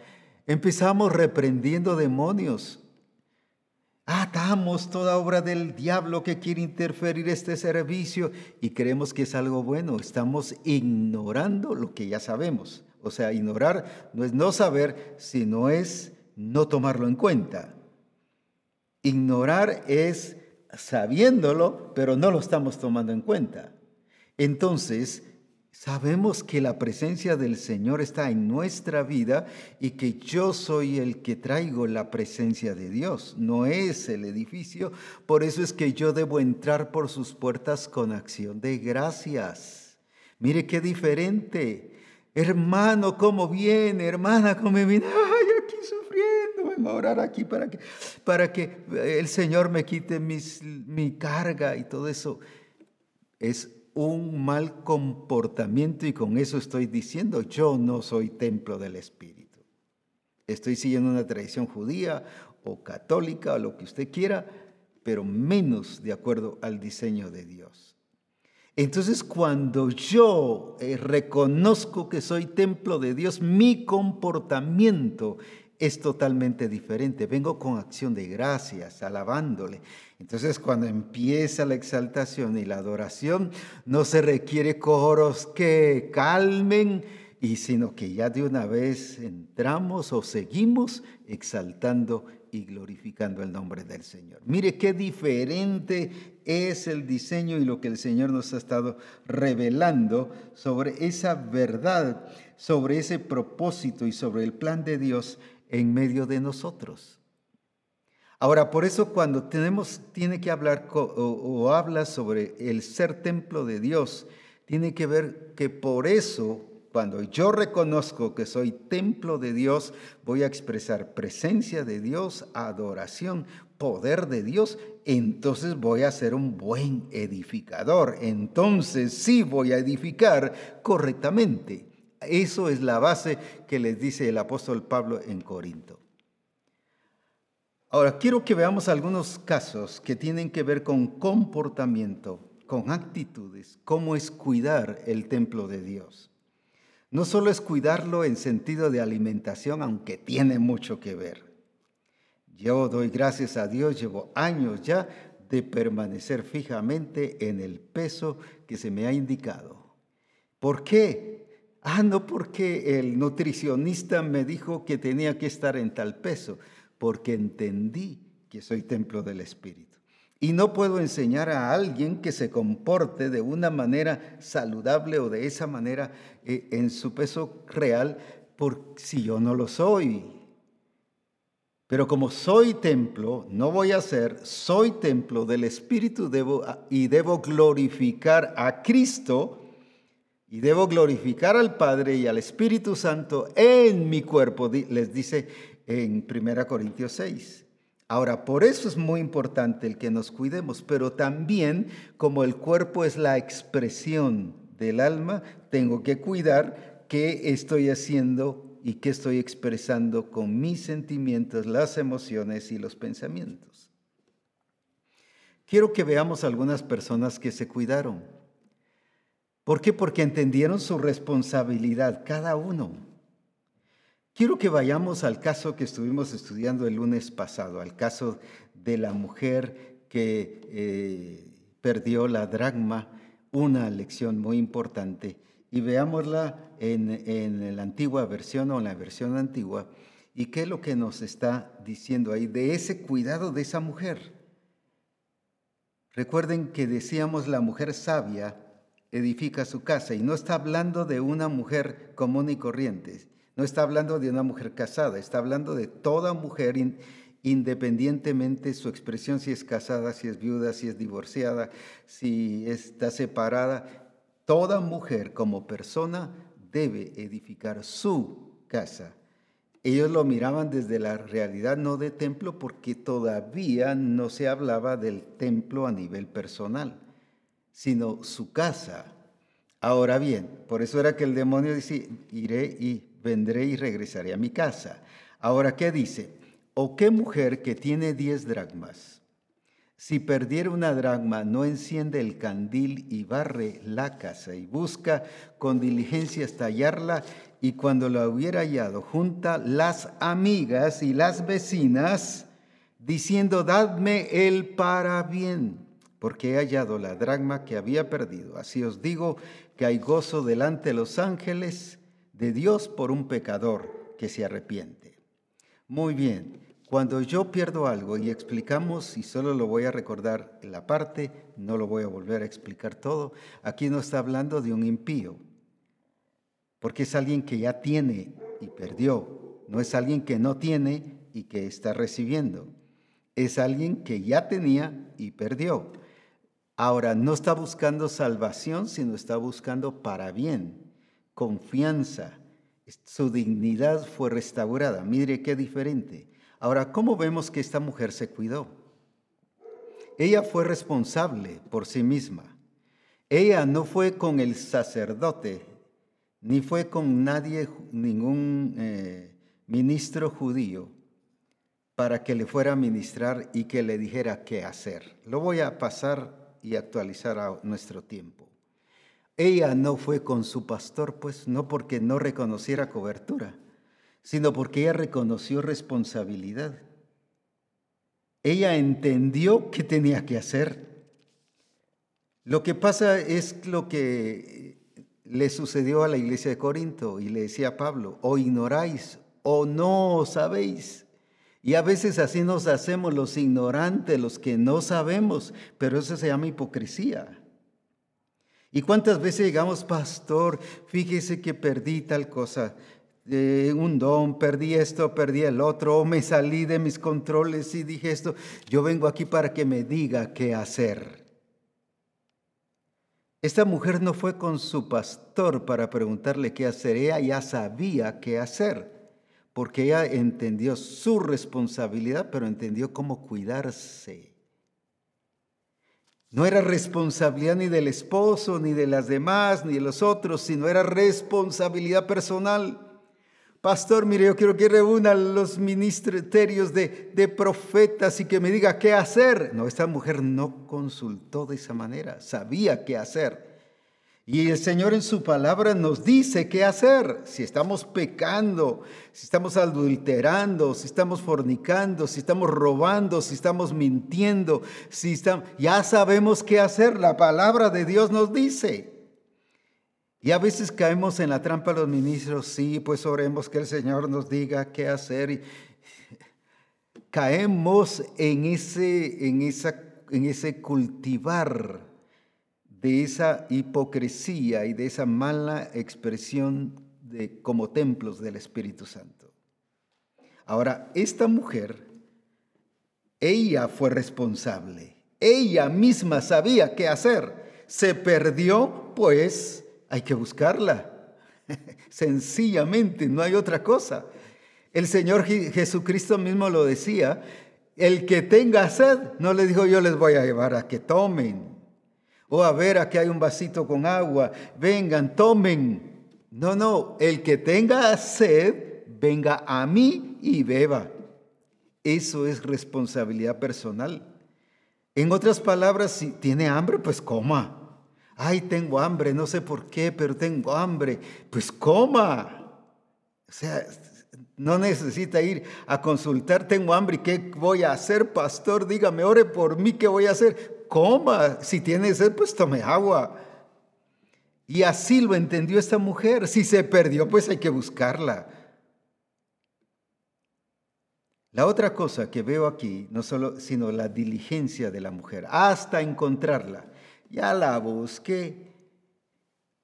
Empezamos reprendiendo demonios. Atamos toda obra del diablo que quiere interferir este servicio y creemos que es algo bueno. Estamos ignorando lo que ya sabemos. O sea, ignorar no es no saber, sino es no tomarlo en cuenta. Ignorar es sabiéndolo, pero no lo estamos tomando en cuenta. Entonces, Sabemos que la presencia del Señor está en nuestra vida y que yo soy el que traigo la presencia de Dios, no es el edificio. Por eso es que yo debo entrar por sus puertas con acción de gracias. Mire qué diferente. Hermano, ¿cómo viene? Hermana, ¿cómo viene? (laughs) Ay, aquí sufriendo. Vengo a orar aquí para que, para que el Señor me quite mi carga y todo eso. Es un mal comportamiento y con eso estoy diciendo, yo no soy templo del Espíritu. Estoy siguiendo una tradición judía o católica o lo que usted quiera, pero menos de acuerdo al diseño de Dios. Entonces cuando yo eh, reconozco que soy templo de Dios, mi comportamiento es totalmente diferente. Vengo con acción de gracias, alabándole. Entonces cuando empieza la exaltación y la adoración, no se requiere coros que calmen, y sino que ya de una vez entramos o seguimos exaltando y glorificando el nombre del Señor. Mire qué diferente es el diseño y lo que el Señor nos ha estado revelando sobre esa verdad, sobre ese propósito y sobre el plan de Dios en medio de nosotros. Ahora, por eso cuando tenemos, tiene que hablar o, o, habla sobre el ser templo de Dios, tiene que ver que por eso, cuando yo reconozco que soy templo de Dios, voy a expresar presencia de Dios, adoración, poder de Dios, entonces voy a ser un buen edificador. Entonces sí voy a edificar correctamente. Eso es la base que les dice el apóstol Pablo en Corinto. Ahora, quiero que veamos algunos casos que tienen que ver con comportamiento, con actitudes, cómo es cuidar el templo de Dios. No solo es cuidarlo en sentido de alimentación, aunque tiene mucho que ver. Yo doy gracias a Dios, llevo años ya de permanecer fijamente en el peso que se me ha indicado. ¿Por qué? Ah, no porque el nutricionista me dijo que tenía que estar en tal peso, porque entendí que soy templo del Espíritu. Y no puedo enseñar a alguien que se comporte de una manera saludable o de esa manera eh, en su peso real por si yo no lo soy. Pero como soy templo, no voy a ser, soy templo del Espíritu debo, y debo glorificar a Cristo y debo glorificar al Padre y al Espíritu Santo en mi cuerpo, les dice en 1 Corintios 6. Ahora, por eso es muy importante el que nos cuidemos, pero también como el cuerpo es la expresión del alma, tengo que cuidar qué estoy haciendo y qué estoy expresando con mis sentimientos, las emociones y los pensamientos. Quiero que veamos algunas personas que se cuidaron. ¿Por qué? Porque entendieron su responsabilidad, cada uno. Quiero que vayamos al caso que estuvimos estudiando el lunes pasado, al caso de la mujer que eh, perdió la dragma, una lección muy importante y veámosla en, la antigua versión o en la versión antigua y qué es lo que nos está diciendo ahí de ese cuidado de esa mujer. Recuerden que decíamos la mujer sabia edifica su casa y no está hablando de una mujer común y corriente, no está hablando de una mujer casada, está hablando de toda mujer independientemente su expresión si es casada, si es viuda, si es divorciada, si está separada, Toda mujer como persona debe edificar su casa. Ellos lo miraban desde la realidad no de templo porque todavía no se hablaba del templo a nivel personal, sino su casa. Ahora bien, por eso era que el demonio dice, iré y vendré y regresaré a mi casa. Ahora, ¿qué dice? ¿O qué mujer que tiene diez dracmas? Si perdiera una dragma, no enciende el candil y barre la casa y busca con diligencia estallarla y cuando la hubiera hallado, junta las amigas y las vecinas, diciendo, dadme el para bien, porque he hallado la dragma que había perdido. Así os digo que hay gozo delante de los ángeles de Dios por un pecador que se arrepiente. Muy bien. Cuando yo pierdo algo y explicamos, y solo lo voy a recordar en la parte, no lo voy a volver a explicar todo, aquí no está hablando de un impío, porque es alguien que ya tiene y perdió, no es alguien que no tiene y que está recibiendo, es alguien que ya tenía y perdió. Ahora, no está buscando salvación, sino está buscando para bien, confianza. Su dignidad fue restaurada. Mire qué diferente. Ahora, ¿cómo vemos que esta mujer se cuidó? Ella fue responsable por sí misma. Ella no fue con el sacerdote, ni fue con nadie, ningún eh, ministro judío, para que le fuera a ministrar y que le dijera qué hacer. Lo voy a pasar y actualizar a nuestro tiempo. Ella no fue con su pastor, pues no porque no reconociera cobertura, sino porque ella reconoció responsabilidad. Ella entendió qué tenía que hacer. Lo que pasa es lo que le sucedió a la iglesia de Corinto y le decía a Pablo, o ignoráis o no sabéis. Y a veces así nos hacemos los ignorantes, los que no sabemos, pero eso se llama hipocresía. ¿Y cuántas veces llegamos, pastor, fíjese que perdí tal cosa? un don, perdí esto, perdí el otro, o me salí de mis controles y dije esto. Yo vengo aquí para que me diga qué hacer. Esta mujer no fue con su pastor para preguntarle qué hacer, ella ya sabía qué hacer, porque ella entendió su responsabilidad, pero entendió cómo cuidarse. No era responsabilidad ni del esposo, ni de las demás, ni de los otros, sino era responsabilidad personal. Pastor, mire, yo quiero que reúna los ministerios de, de, profetas y que me diga qué hacer. No, esta mujer no consultó de esa manera, sabía qué hacer. Y el Señor en su palabra nos dice qué hacer. Si estamos pecando, si estamos adulterando, si estamos fornicando, si estamos robando, si estamos mintiendo, si estamos, ya sabemos qué hacer. La palabra de Dios nos dice. Y a veces caemos en la trampa los ministros, sí, pues oremos que el Señor nos diga qué hacer. Y caemos en ese, en, esa, en ese cultivar de esa hipocresía y de esa mala expresión de, como templos del Espíritu Santo. Ahora, esta mujer, ella fue responsable. Ella misma sabía qué hacer. Se perdió, pues hay que buscarla. (laughs) Sencillamente, no hay otra cosa. El Señor Jesucristo mismo lo decía, el que tenga sed, no le dijo yo les voy a llevar a que tomen. O a ver, aquí hay un vasito con agua, vengan, tomen. No, no, el que tenga sed, venga a mí y beba. Eso es responsabilidad personal. En otras palabras, si tiene hambre, pues coma. Ay, tengo hambre, no sé por qué, pero tengo hambre. Pues coma. O sea, no necesita ir a consultar, tengo hambre, ¿qué voy a hacer, pastor? Dígame, ore por mí, ¿qué voy a hacer? Coma, si tiene sed, pues tome agua. Y así lo entendió esta mujer. Si se perdió, pues hay que buscarla. La otra cosa que veo aquí, no solo, sino la diligencia de la mujer, hasta encontrarla. Ya la busqué,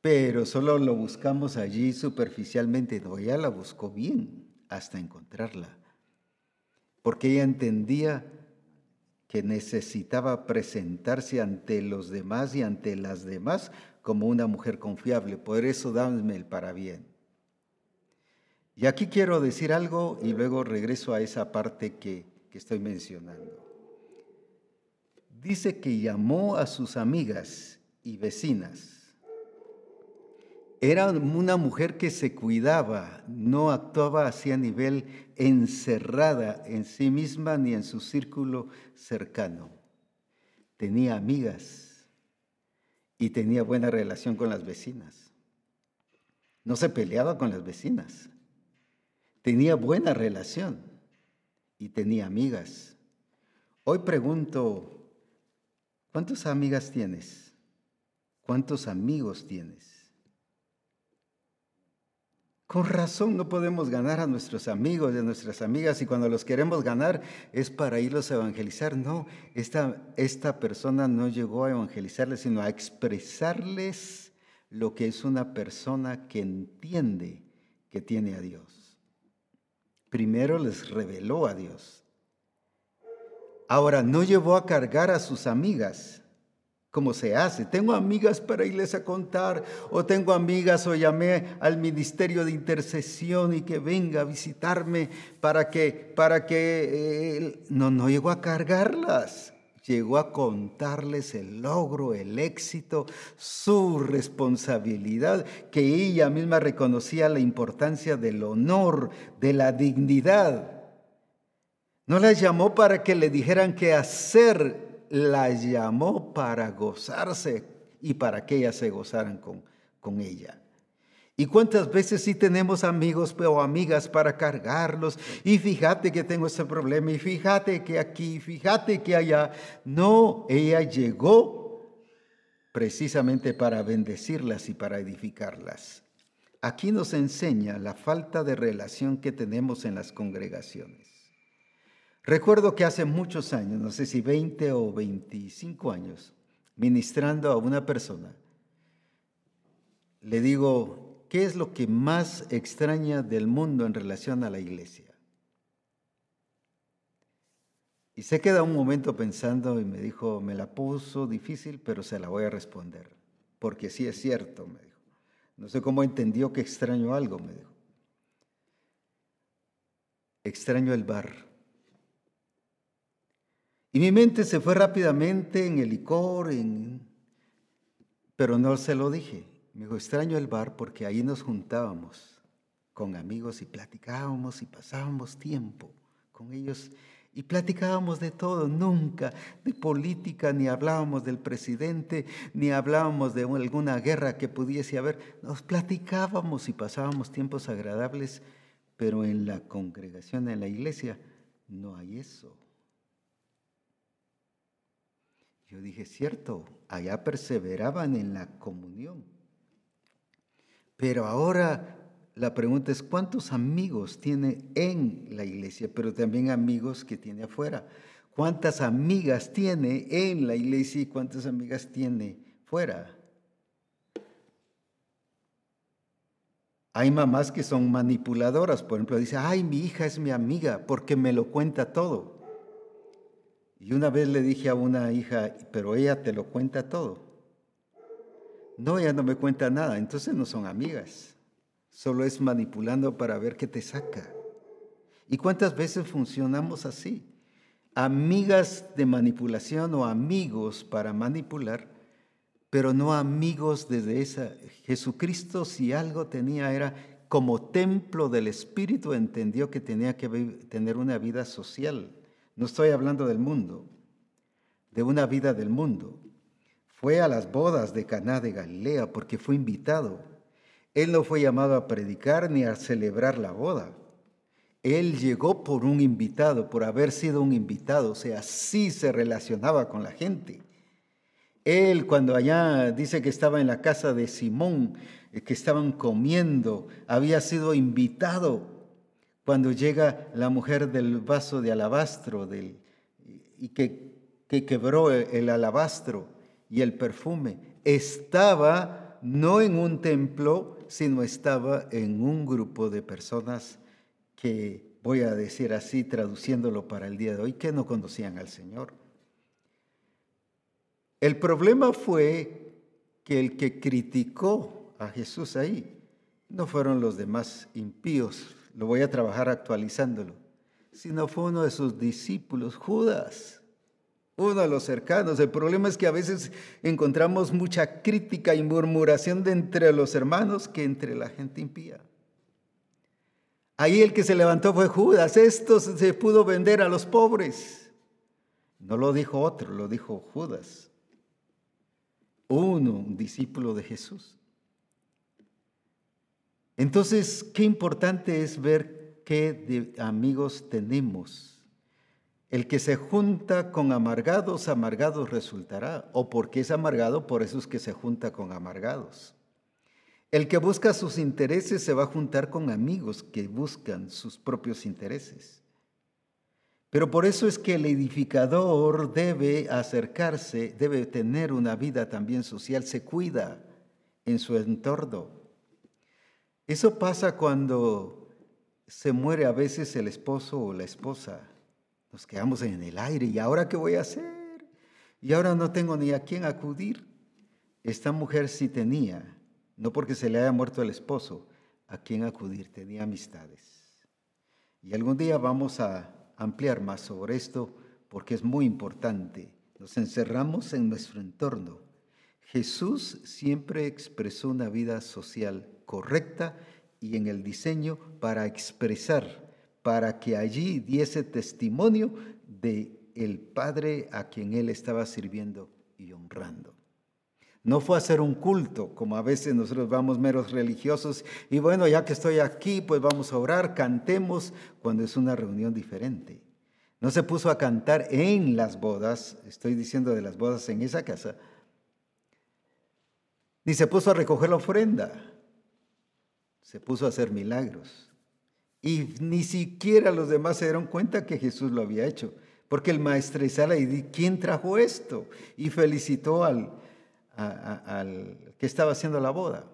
pero solo lo buscamos allí superficialmente. No, ya la buscó bien hasta encontrarla. Porque ella entendía que necesitaba presentarse ante los demás y ante las demás como una mujer confiable. Por eso dame el para bien. Y aquí quiero decir algo y luego regreso a esa parte que, estoy mencionando. Dice que llamó a sus amigas y vecinas. Era una mujer que se cuidaba, no actuaba así a nivel encerrada en sí misma ni en su círculo cercano. Tenía amigas y tenía buena relación con las vecinas. No se peleaba con las vecinas tenía buena relación y tenía amigas. Hoy pregunto, ¿cuántas amigas tienes? ¿Cuántos amigos tienes? Con razón no podemos ganar a nuestros amigos y a nuestras amigas y cuando los queremos ganar es para irlos a evangelizar. No, esta, esta persona no llegó a evangelizarles, sino a expresarles lo que es una persona que entiende que tiene a Dios primero les reveló a Dios. Ahora, no llevó a cargar a sus amigas, como se hace. Tengo amigas para irles a contar, o tengo amigas, o llamé al ministerio de intercesión y que venga a visitarme para que, para que, eh, no, no llegó a cargarlas llegó a contarles el logro, el éxito, su responsabilidad, que ella misma reconocía la importancia del honor, de la dignidad. No la llamó para que le dijeran qué hacer, la llamó para gozarse y para que ellas se gozaran con, con ella. ¿Y cuántas veces sí tenemos amigos o amigas para cargarlos? Y fíjate que tengo este problema, y fíjate que aquí, fíjate que allá. No, ella llegó precisamente para bendecirlas y para edificarlas. Aquí nos enseña la falta de relación que tenemos en las congregaciones. Recuerdo que hace muchos años, no sé si 20 o 25 años, ministrando a una persona, le digo, ¿qué es lo que más extraña del mundo en relación a la iglesia? Y se queda un momento pensando y me dijo, me la puso difícil, pero se la voy a responder, porque sí es cierto, me dijo. No sé cómo entendió que extraño algo, me dijo. Extraño el bar. Y mi mente se fue rápidamente en el licor, en... pero no se lo dije. Me dijo, extraño el bar porque ahí nos juntábamos con amigos y platicábamos y pasábamos tiempo con ellos y platicábamos de todo, nunca de política, ni hablábamos del presidente, ni hablábamos de alguna guerra que pudiese haber. Nos platicábamos y pasábamos tiempos agradables, pero en la congregación, en la iglesia, no hay eso. Yo dije, cierto, allá perseveraban en la comunión pero ahora la pregunta es, ¿cuántos amigos tiene en la iglesia, pero también amigos que tiene afuera? ¿Cuántas amigas tiene en la iglesia y cuántas amigas tiene fuera? Hay mamás que son manipuladoras, por ejemplo, dice, ay, mi hija es mi amiga porque me lo cuenta todo. Y una vez le dije a una hija, pero ella te lo cuenta todo. No, ella no me cuenta nada, entonces no son amigas. Solo es manipulando para ver qué te saca. ¿Y cuántas veces funcionamos así? Amigas de manipulación o amigos para manipular pero no amigos desde esa. Jesucristo si algo tenía era como templo del Espíritu, entendió que tenía que tener una vida social. No estoy hablando del mundo, de una vida del mundo. Fue a las bodas de Caná de Galilea porque fue invitado. Él no fue llamado a predicar ni a celebrar la boda. Él llegó por un invitado, por haber sido un invitado, o sea, sí se relacionaba con la gente. Él cuando allá dice que estaba en la casa de Simón, eh, que estaban comiendo, había sido invitado cuando llega la mujer del vaso de alabastro del, y que, que quebró el alabastro y el perfume. Estaba no en un templo, sino estaba en un grupo de personas que, voy a decir así, traduciéndolo para el día de hoy, que no conocían al Señor. El problema fue que el que criticó a Jesús ahí no fueron los demás impíos, lo voy a trabajar actualizándolo, sino fue uno de sus discípulos, Judas, uno de los cercanos. El problema es que a veces encontramos mucha crítica y murmuración de entre los hermanos que entre la gente impía. Ahí el que se levantó fue Judas, esto se pudo vender a los pobres. No lo dijo otro, lo dijo Judas uno, un discípulo de Jesús. Entonces, qué importante es ver qué amigos tenemos. El que se junta con amargados, amargados resultará. O porque es amargado, por eso es que se junta con amargados. El que busca sus intereses se va a juntar con amigos que buscan sus propios intereses. Pero por eso es que el edificador debe acercarse, debe tener una vida también social, se cuida en su entorno. Eso pasa cuando se muere a veces el esposo o la esposa. Nos quedamos en el aire. ¿Y ahora qué voy a hacer? Y ahora no tengo ni a quién acudir. Esta mujer sí tenía, no porque se le haya muerto el esposo, a quién acudir, tenía amistades. Y algún día vamos a ampliar más sobre esto porque es muy importante. Nos encerramos en nuestro entorno. Jesús siempre expresó una vida social correcta y en el diseño para expresar, para que allí diese testimonio de el Padre a quien él estaba sirviendo y honrando. No fue a hacer un culto, como a veces nosotros vamos meros religiosos y bueno, ya que estoy aquí, pues vamos a orar, cantemos cuando es una reunión diferente. No se puso a cantar en las bodas, estoy diciendo de las bodas en esa casa, ni se puso a recoger la ofrenda, se puso a hacer milagros. Y ni siquiera los demás se dieron cuenta que Jesús lo había hecho, porque el maestresala, y ¿quién trajo esto? Y felicitó al, al que estaba haciendo la boda.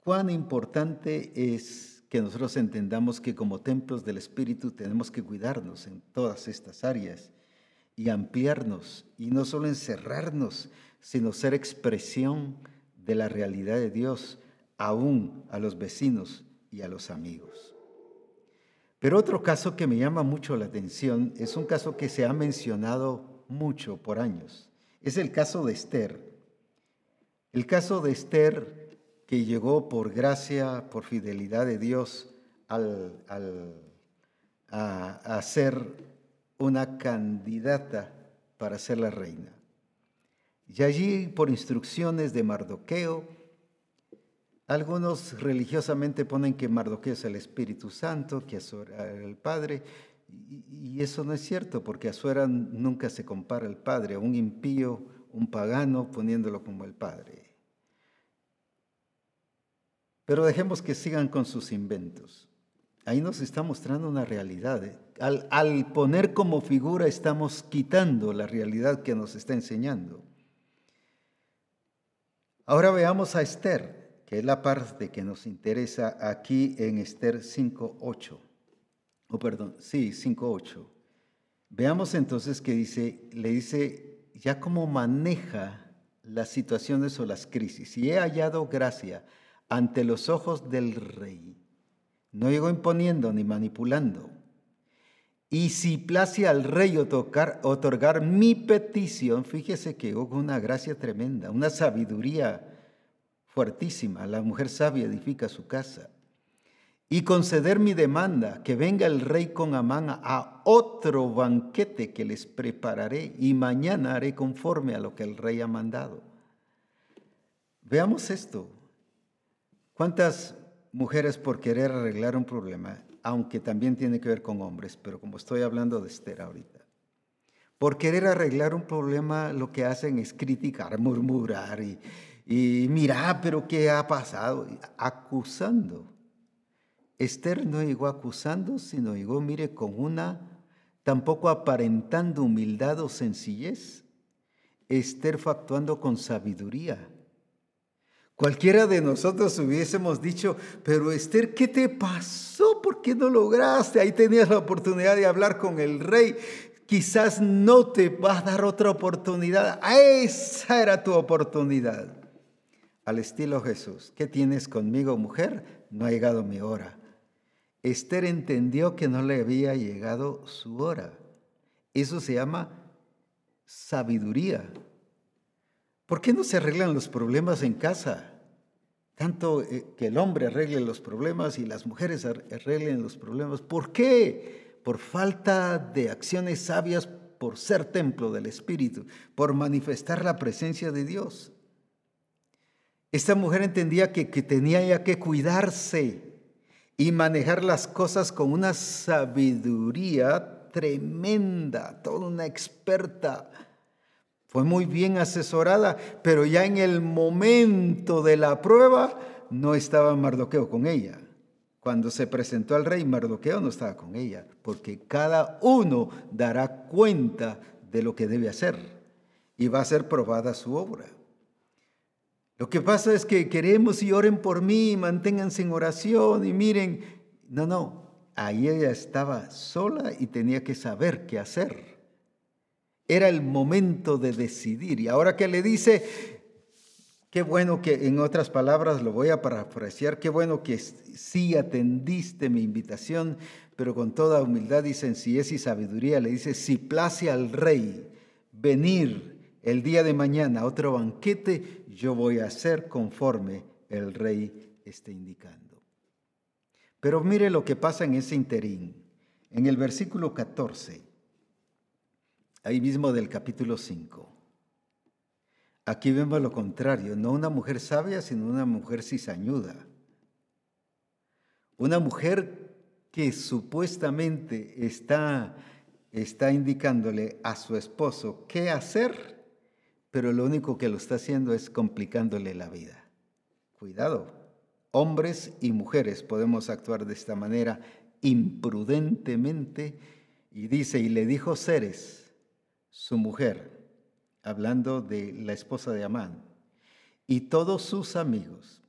Cuán importante es que nosotros entendamos que como templos del Espíritu tenemos que cuidarnos en todas estas áreas y ampliarnos y no solo encerrarnos, sino ser expresión de la realidad de Dios aún a los vecinos y a los amigos. Pero otro caso que me llama mucho la atención es un caso que se ha mencionado mucho por años es el caso de Esther. El caso de Esther que llegó por gracia, por fidelidad de Dios al, a, a ser una candidata para ser la reina. Y allí, por instrucciones de Mardoqueo, algunos religiosamente ponen que Mardoqueo es el Espíritu Santo, que es el Padre, y eso no es cierto, porque Azuera nunca se compara al Padre, a un impío, un pagano, poniéndolo como el Padre. Pero dejemos que sigan con sus inventos. Ahí nos está mostrando una realidad. ¿eh? Al, poner como figura estamos quitando la realidad que nos está enseñando. Ahora veamos a Esther que es la parte que nos interesa aquí en Esther 5.8. O perdón, sí, 5.8. Veamos entonces que dice, le dice ya cómo maneja las situaciones o las crisis. Y he hallado gracia ante los ojos del rey. No llegó imponiendo ni manipulando. Y si place al rey otorgar, otorgar mi petición, fíjese que hubo una gracia tremenda, una sabiduría fuertísima. La mujer sabia edifica su casa y conceder mi demanda, que venga el rey con Amán a otro banquete que les prepararé y mañana haré conforme a lo que el rey ha mandado. Veamos esto. ¿Cuántas mujeres por querer arreglar un problema, aunque también tiene que ver con hombres, pero como estoy hablando de Esther ahorita, por querer arreglar un problema lo que hacen es criticar, murmurar y, y mira, pero ¿qué ha pasado? Acusando Esther no llegó acusando, sino llegó, mire, con una, tampoco aparentando humildad o sencillez. Esther fue actuando con sabiduría. Cualquiera de nosotros hubiésemos dicho, pero Esther, ¿qué te pasó? ¿Por qué no lograste? Ahí tenías la oportunidad de hablar con el rey. Quizás no te va a dar otra oportunidad. Esa era tu oportunidad. Al estilo Jesús, ¿qué tienes conmigo, mujer? No ha llegado mi hora. Esther entendió que no le había llegado su hora. Eso se llama sabiduría. ¿Por qué no se arreglan los problemas en casa? Tanto eh, que el hombre arregle los problemas y las mujeres arreglen los problemas. ¿Por qué? Por falta de acciones sabias, por ser templo del Espíritu, por manifestar la presencia de Dios. Esta mujer entendía que, que tenía ya que cuidarse y manejar las cosas con una sabiduría tremenda, toda una experta. Fue muy bien asesorada, pero ya en el momento de la prueba no estaba Mardoqueo con ella. Cuando se presentó al rey, Mardoqueo no estaba con ella, porque cada uno dará cuenta de lo que debe hacer y va a ser probada su obra. Lo que pasa es que queremos y oren por mí, manténganse en oración y miren, no, no, ahí ella estaba sola y tenía que saber qué hacer. Era el momento de decidir. Y ahora que le dice, qué bueno que, en otras palabras, lo voy a parafrasear, qué bueno que sí atendiste mi invitación, pero con toda humildad y sencillez y sabiduría le dice, si place al rey venir el día de mañana otro banquete, yo voy a hacer conforme el rey esté indicando. Pero mire lo que pasa en ese interín. En el versículo 14, ahí mismo del capítulo 5. Aquí vemos lo contrario, no una mujer sabia, sino una mujer cizañuda. Una mujer que supuestamente está, está indicándole a su esposo qué hacer pero lo único que lo está haciendo es complicándole la vida. Cuidado, hombres y mujeres podemos actuar de esta manera imprudentemente. Y dice, y le dijo Ceres, su mujer, hablando de la esposa de Amán, y todos sus amigos,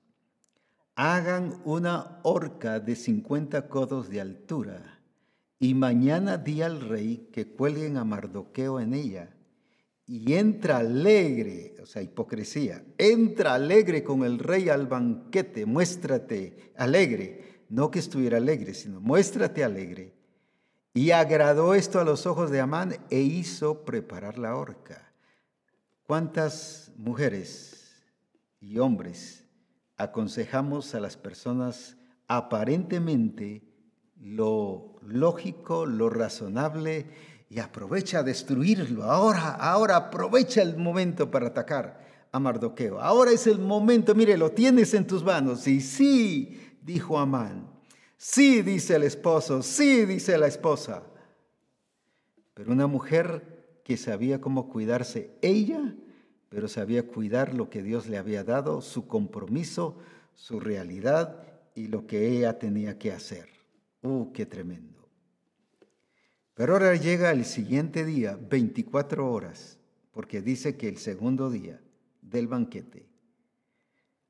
hagan una horca de 50 codos de altura, y mañana di al rey que cuelguen a Mardoqueo en ella y entra alegre, o sea, hipocresía, entra alegre con el rey al banquete, muéstrate alegre, no que estuviera alegre, sino muéstrate alegre. Y agradó esto a los ojos de Amán e hizo preparar la horca. ¿Cuántas mujeres y hombres aconsejamos a las personas aparentemente lo lógico, lo razonable, y aprovecha a destruirlo. Ahora, ahora aprovecha el momento para atacar a Mardoqueo. Ahora es el momento, mire, lo tienes en tus manos. Y sí, dijo Amán. Sí, dice el esposo. Sí, dice la esposa. Pero una mujer que sabía cómo cuidarse ella, pero sabía cuidar lo que Dios le había dado, su compromiso, su realidad y lo que ella tenía que hacer. ¡Uh, qué tremendo! Pero ahora llega el siguiente día, 24 horas, porque dice que el segundo día del banquete,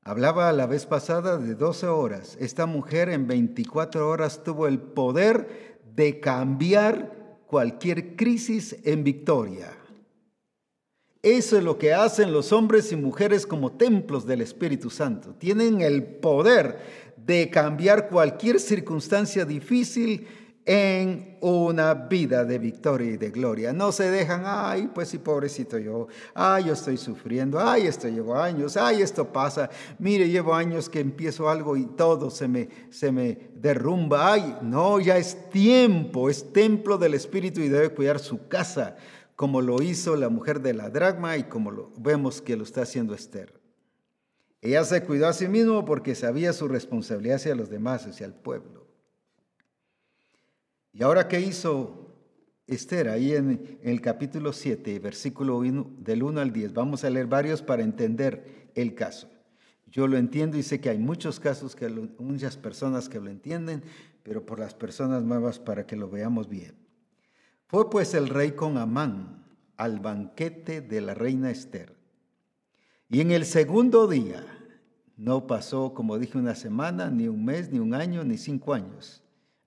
Hablaba la vez pasada de 12 horas. Esta mujer en 24 horas tuvo el poder de cambiar cualquier crisis en victoria. Eso es lo que hacen los hombres y mujeres como templos del Espíritu Santo. Tienen el poder de cambiar cualquier circunstancia difícil en una vida de victoria y de gloria. No se dejan, ay, pues sí, pobrecito yo, ay, yo estoy sufriendo, ay, esto llevo años, ay, esto pasa, mire, llevo años que empiezo algo y todo se me, se me derrumba, ay, no, ya es tiempo, es templo del Espíritu y debe cuidar su casa, como lo hizo la mujer de la dragma y como lo vemos que lo está haciendo Esther. Ella se cuidó a sí mismo porque sabía su responsabilidad hacia los demás, hacia el pueblo. ¿Y ahora qué hizo Esther? Ahí en, el capítulo 7, versículo 1, del 1 al 10. Vamos a leer varios para entender el caso. Yo lo entiendo y sé que hay muchos casos, que muchas personas que lo entienden, pero por las personas nuevas para que lo veamos bien. Fue pues el rey con Amán al banquete de la reina Esther. Y en el segundo día, no pasó, como dije, una semana, ni un mes, ni un año, ni cinco años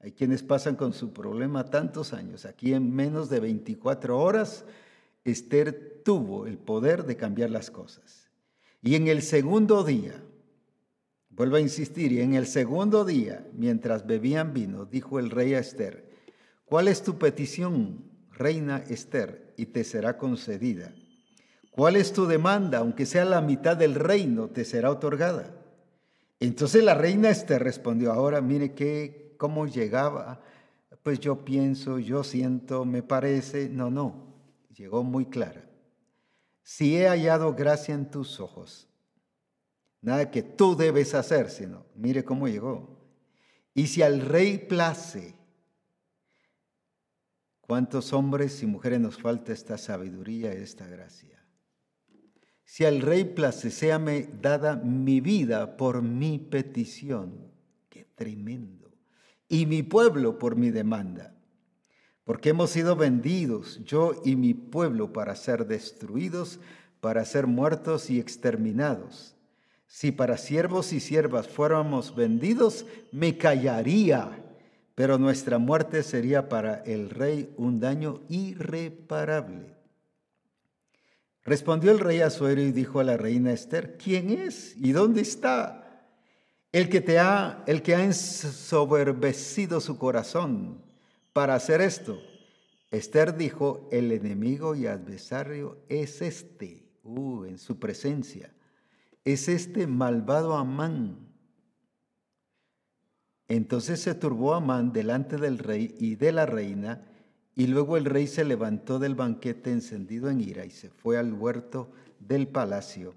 hay quienes pasan con su problema tantos años. Aquí en menos de 24 horas, Esther tuvo el poder de cambiar las cosas. Y en el segundo día, vuelvo a insistir, y en el segundo día, mientras bebían vino, dijo el rey a Esther, ¿cuál es tu petición, reina Esther? Y te será concedida. ¿Cuál es tu demanda? Aunque sea la mitad del reino, te será otorgada. Entonces la reina Esther respondió, ahora mire qué cómo llegaba, pues yo pienso, yo siento, me parece, no, no, llegó muy clara. Si he hallado gracia en tus ojos, nada que tú debes hacer, sino, mire cómo llegó. Y si al rey place, ¿cuántos hombres y mujeres nos falta esta sabiduría, esta gracia? Si al rey place, séame dada mi vida por mi petición. Qué tremendo y mi pueblo por mi demanda. Porque hemos sido vendidos, yo y mi pueblo, para ser destruidos, para ser muertos y exterminados. Si para siervos y siervas fuéramos vendidos, me callaría, pero nuestra muerte sería para el rey un daño irreparable. Respondió el rey Azuero y dijo a la reina Esther, ¿quién es y dónde está? El que te ha, el que ha ensoberbecido su corazón para hacer esto. Esther dijo, el enemigo y adversario es este, uh, en su presencia, es este malvado Amán. Entonces se turbó Amán delante del rey y de la reina, y luego el rey se levantó del banquete encendido en ira y se fue al huerto del palacio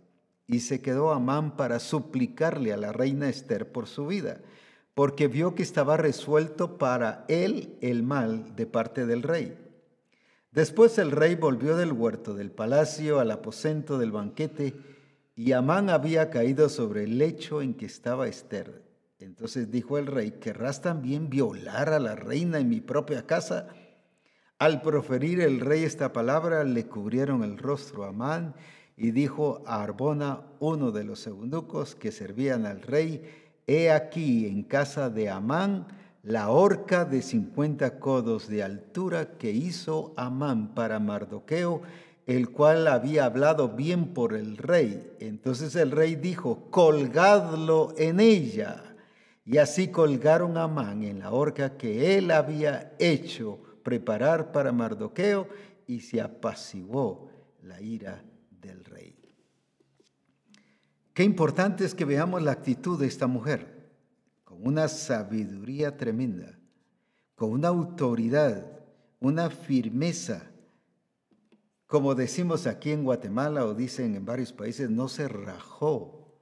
y se quedó Amán para suplicarle a la reina Esther por su vida, porque vio que estaba resuelto para él el mal de parte del rey. Después el rey volvió del huerto del palacio al aposento del banquete, y Amán había caído sobre el lecho en que estaba Esther. Entonces dijo el rey, ¿querrás también violar a la reina en mi propia casa? Al proferir el rey esta palabra, le cubrieron el rostro a Amán y dijo a Arbona, uno de los eunucos que servían al rey, he aquí en casa de Amán la horca de cincuenta codos de altura que hizo Amán para Mardoqueo, el cual había hablado bien por el rey. Entonces el rey dijo, colgadlo en ella. Y así colgaron a Amán en la horca que él había hecho preparar para Mardoqueo y se apaciguó la ira del rey. Qué importante es que veamos la actitud de esta mujer, con una sabiduría tremenda, con una autoridad, una firmeza. Como decimos aquí en Guatemala o dicen en varios países, no se rajó.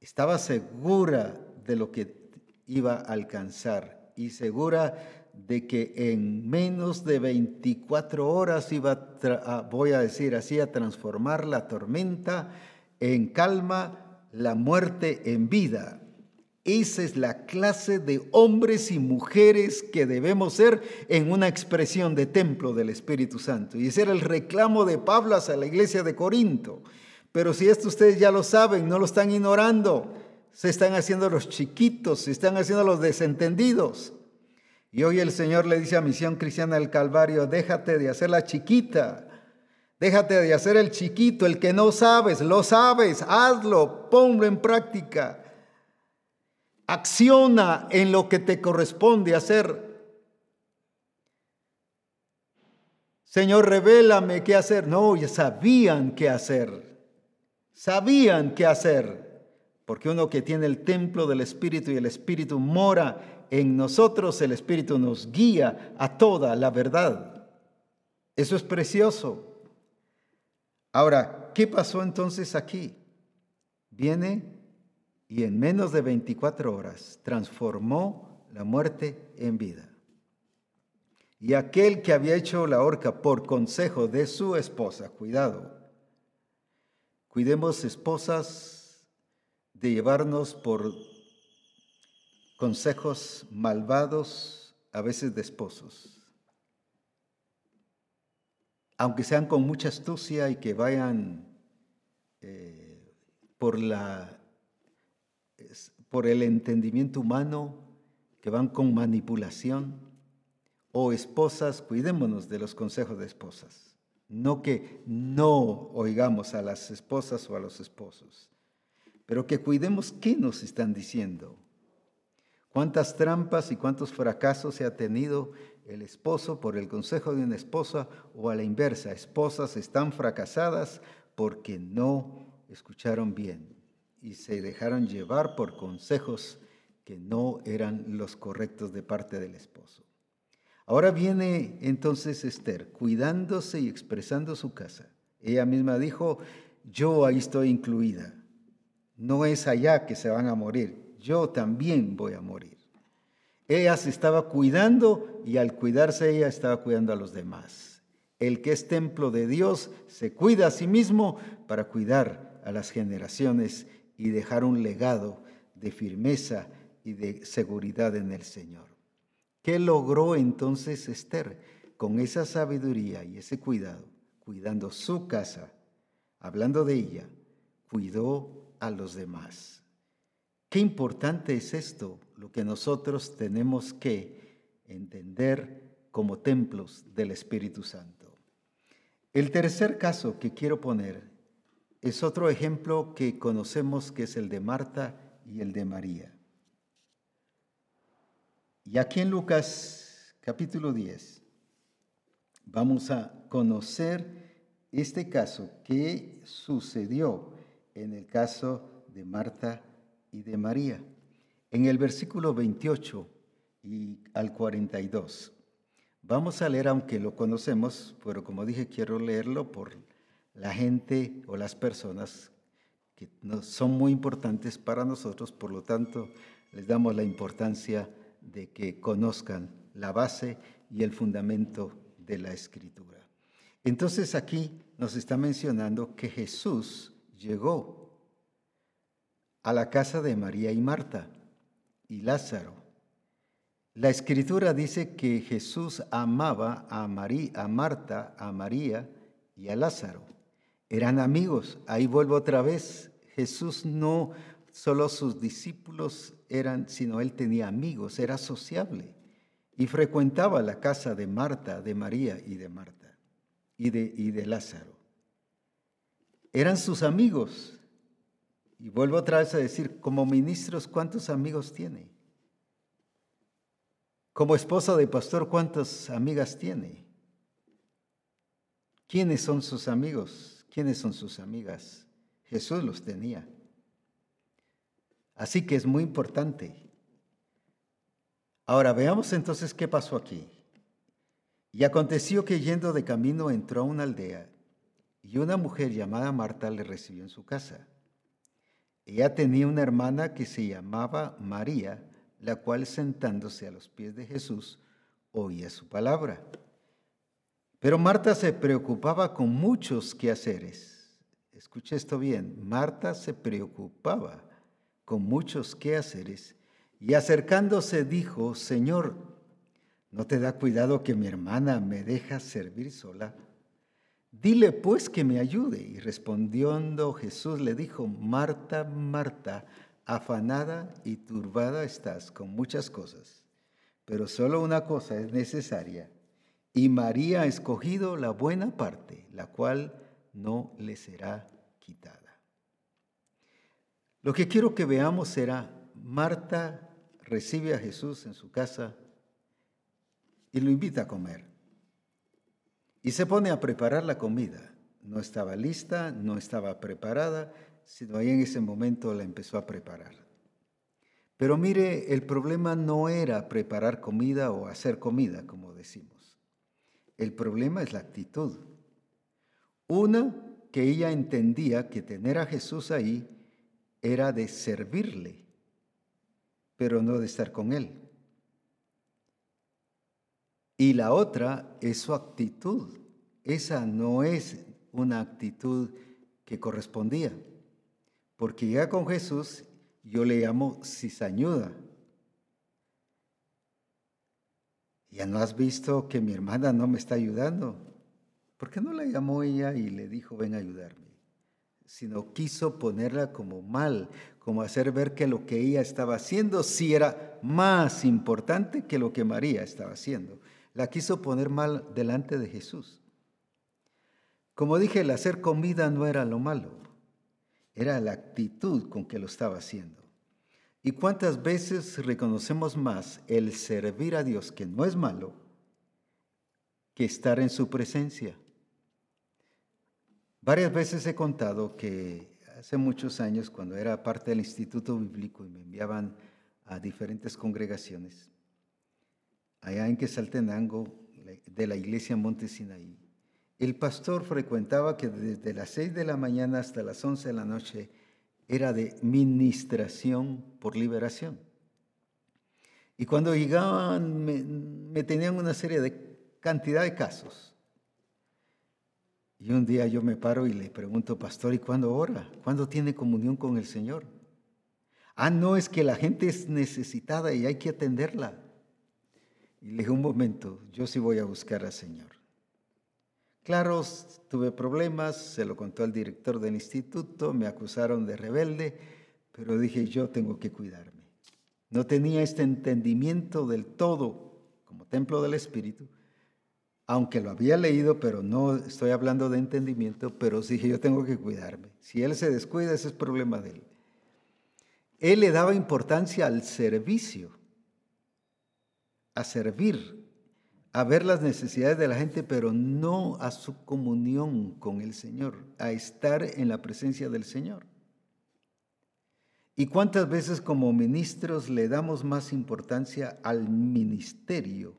Estaba segura de lo que iba a alcanzar y segura de que en menos de 24 horas iba, a, voy a decir así, a transformar la tormenta en calma, la muerte en vida. Esa es la clase de hombres y mujeres que debemos ser en una expresión de templo del Espíritu Santo. Y ese era el reclamo de Pablo hacia la iglesia de Corinto. Pero si esto ustedes ya lo saben, no lo están ignorando. Se están haciendo los chiquitos, se están haciendo los desentendidos. Y hoy el Señor le dice a Misión Cristiana del Calvario, déjate de hacer la chiquita, déjate de hacer el chiquito, el que no sabes, lo sabes, hazlo, ponlo en práctica. Acciona en lo que te corresponde hacer. Señor, revélame qué hacer. No, ya sabían qué hacer. Sabían qué hacer. Porque uno que tiene el templo del Espíritu y el Espíritu mora en nosotros, el Espíritu nos guía a toda la verdad. Eso es precioso. Ahora, ¿qué pasó entonces aquí? Viene y en menos de 24 horas transformó la muerte en vida. Y aquel que había hecho la horca por consejo de su esposa, cuidado, cuidemos esposas de llevarnos por consejos malvados, a veces de esposos. Aunque sean con mucha astucia y que vayan eh, por, la, por el entendimiento humano, que van con manipulación o esposas, cuidémonos de los consejos de esposas. No que no oigamos a las esposas o a los esposos, pero que cuidemos qué nos están diciendo. Cuántas trampas y cuántos fracasos se ha tenido el esposo por el consejo de una esposa o a la inversa. Esposas están fracasadas porque no escucharon bien y se dejaron llevar por consejos que no eran los correctos de parte del esposo. Ahora viene entonces Esther, cuidándose y expresando su casa. Ella misma dijo, yo ahí estoy incluida. No es allá que se van a morir, yo también voy a morir. Ella se estaba cuidando y al cuidarse ella estaba cuidando a los demás. El que es templo de Dios se cuida a sí mismo para cuidar a las generaciones y dejar un legado de firmeza y de seguridad en el Señor. ¿Qué logró entonces Esther con esa sabiduría y ese cuidado? Cuidando su casa, hablando de ella, cuidó a los demás. Qué importante es esto, lo que nosotros tenemos que entender como templos del Espíritu Santo. El tercer caso que quiero poner es otro ejemplo que conocemos que es el de Marta y el de María. Y aquí en Lucas capítulo 10 vamos a conocer este caso que sucedió en el caso de Marta y de María. En el versículo 28 y al 42. Vamos a leer, aunque lo conocemos, pero como dije, quiero leerlo por la gente o las personas que son muy importantes para nosotros, por lo tanto, les damos la importancia de que conozcan la base y el fundamento de la escritura. Entonces aquí nos está mencionando que Jesús llegó a la casa de María y Marta y Lázaro. La escritura dice que Jesús amaba a, María, a Marta, a María y a Lázaro. Eran amigos. Ahí vuelvo otra vez. Jesús no solo sus discípulos eran, sino él tenía amigos, era sociable y frecuentaba la casa de Marta, de María y de Marta y de, y de Lázaro. Eran sus amigos. Y vuelvo otra vez a decir, como ministros, ¿cuántos amigos tiene? Como esposa de pastor, ¿cuántas amigas tiene? ¿Quiénes son sus amigos? ¿Quiénes son sus amigas? Jesús los tenía. Así que es muy importante. Ahora veamos entonces qué pasó aquí. Y aconteció que yendo de camino entró a una aldea y una mujer llamada Marta le recibió en su casa. Ella tenía una hermana que se llamaba María, la cual sentándose a los pies de Jesús oía su palabra. Pero Marta se preocupaba con muchos quehaceres. Escuche esto bien, Marta se preocupaba con muchos quehaceres, y acercándose dijo, Señor, ¿no te da cuidado que mi hermana me deja servir sola? Dile pues que me ayude. Y respondiendo Jesús le dijo, Marta, Marta, afanada y turbada estás con muchas cosas, pero solo una cosa es necesaria. Y María ha escogido la buena parte, la cual no le será quitada. Lo que quiero que veamos será, Marta recibe a Jesús en su casa y lo invita a comer. Y se pone a preparar la comida. No estaba lista, no estaba preparada, sino ahí en ese momento la empezó a preparar. Pero mire, el problema no era preparar comida o hacer comida, como decimos. El problema es la actitud. Una, que ella entendía que tener a Jesús ahí era de servirle, pero no de estar con él. Y la otra es su actitud. Esa no es una actitud que correspondía. Porque ya con Jesús yo le llamo cizañuda. Ya no has visto que mi hermana no me está ayudando. ¿Por qué no la llamó ella y le dijo, ven a ayudarme? Sino quiso ponerla como mal, como hacer ver que lo que ella estaba haciendo sí era más importante que lo que María estaba haciendo la quiso poner mal delante de Jesús. Como dije, el hacer comida no era lo malo, era la actitud con que lo estaba haciendo. ¿Y cuántas veces reconocemos más el servir a Dios, que no es malo, que estar en su presencia? Varias veces he contado que hace muchos años, cuando era parte del Instituto Bíblico y me enviaban a diferentes congregaciones, allá en Quesaltenango, de la iglesia Monte Sinaí, el pastor frecuentaba que desde las 6 de la mañana hasta las 11 de la noche era de ministración por liberación. Y cuando llegaban, me, tenían una serie de cantidad de casos. Y un día yo me paro y le pregunto, pastor, ¿y cuándo ora? ¿Cuándo tiene comunión con el Señor? Ah, no, es que la gente es necesitada y hay que atenderla. Y le dije, un momento, yo sí voy a buscar al Señor. Claro, tuve problemas, se lo contó al director del instituto, me acusaron de rebelde, pero dije, yo tengo que cuidarme. No tenía este entendimiento del todo como templo del Espíritu, aunque lo había leído, pero no estoy hablando de entendimiento, pero dije, yo tengo que cuidarme. Si él se descuida, ese es problema de él. Él le daba importancia al servicio a servir, a ver las necesidades de la gente, pero no a su comunión con el Señor, a estar en la presencia del Señor. ¿Y cuántas veces como ministros le damos más importancia al ministerio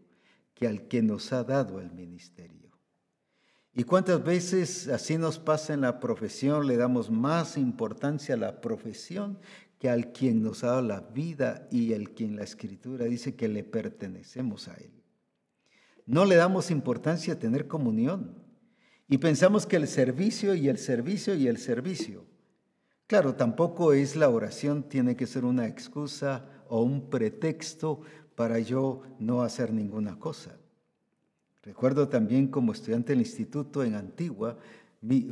que al que nos ha dado el ministerio? ¿Y cuántas veces así nos pasa en la profesión, le damos más importancia a la profesión que al quien nos ha dado la vida y al quien la escritura dice que le pertenecemos a Él. No le damos importancia a tener comunión y pensamos que el servicio y el servicio y el servicio. Claro, tampoco es la oración, tiene que ser una excusa o un pretexto para yo no hacer ninguna cosa. Recuerdo también como estudiante del instituto en Antigua,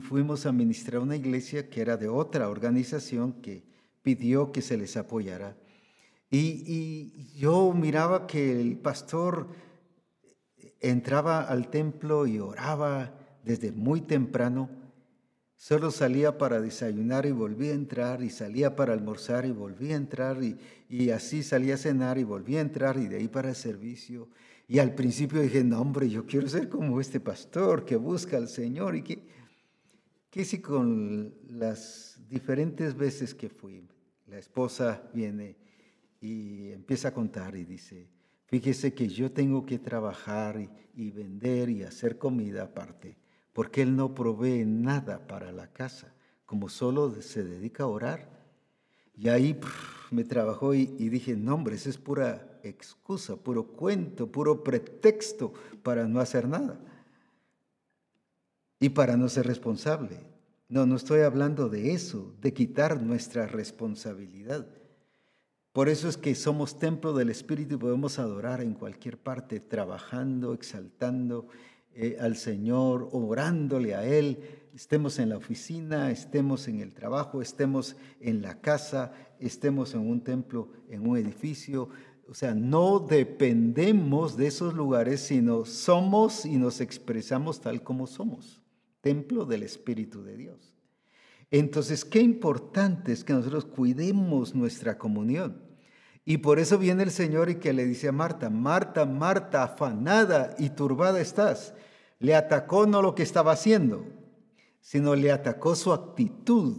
fuimos a ministrar una iglesia que era de otra organización que pidió que se les apoyara. Y, yo miraba que el pastor entraba al templo y oraba desde muy temprano. Solo salía para desayunar y volvía a entrar, y salía para almorzar y volvía a entrar, y, y, así salía a cenar y volvía a entrar, y de ahí para el servicio. Y al principio dije, no, hombre, yo quiero ser como este pastor que busca al Señor. Y que, que si con las diferentes veces que fui, la esposa viene y empieza a contar y dice, fíjese que yo tengo que trabajar y, vender y hacer comida aparte, porque él no provee nada para la casa, como solo se dedica a orar. Y ahí me trabajó y, dije, no hombre, esa es pura excusa, puro cuento, puro pretexto para no hacer nada y para no ser responsable. No, no estoy hablando de eso, de quitar nuestra responsabilidad. Por eso es que somos templo del Espíritu y podemos adorar en cualquier parte, trabajando, exaltando, eh, al Señor, orándole a Él, estemos en la oficina, estemos en el trabajo, estemos en la casa, estemos en un templo, en un edificio. O sea, no dependemos de esos lugares, sino somos y nos expresamos tal como somos, templo del Espíritu de Dios. Entonces, qué importante es que nosotros cuidemos nuestra comunión. Y por eso viene el Señor y que le dice a Marta, Marta, Marta, afanada y turbada estás. Le atacó no lo que estaba haciendo, sino le atacó su actitud.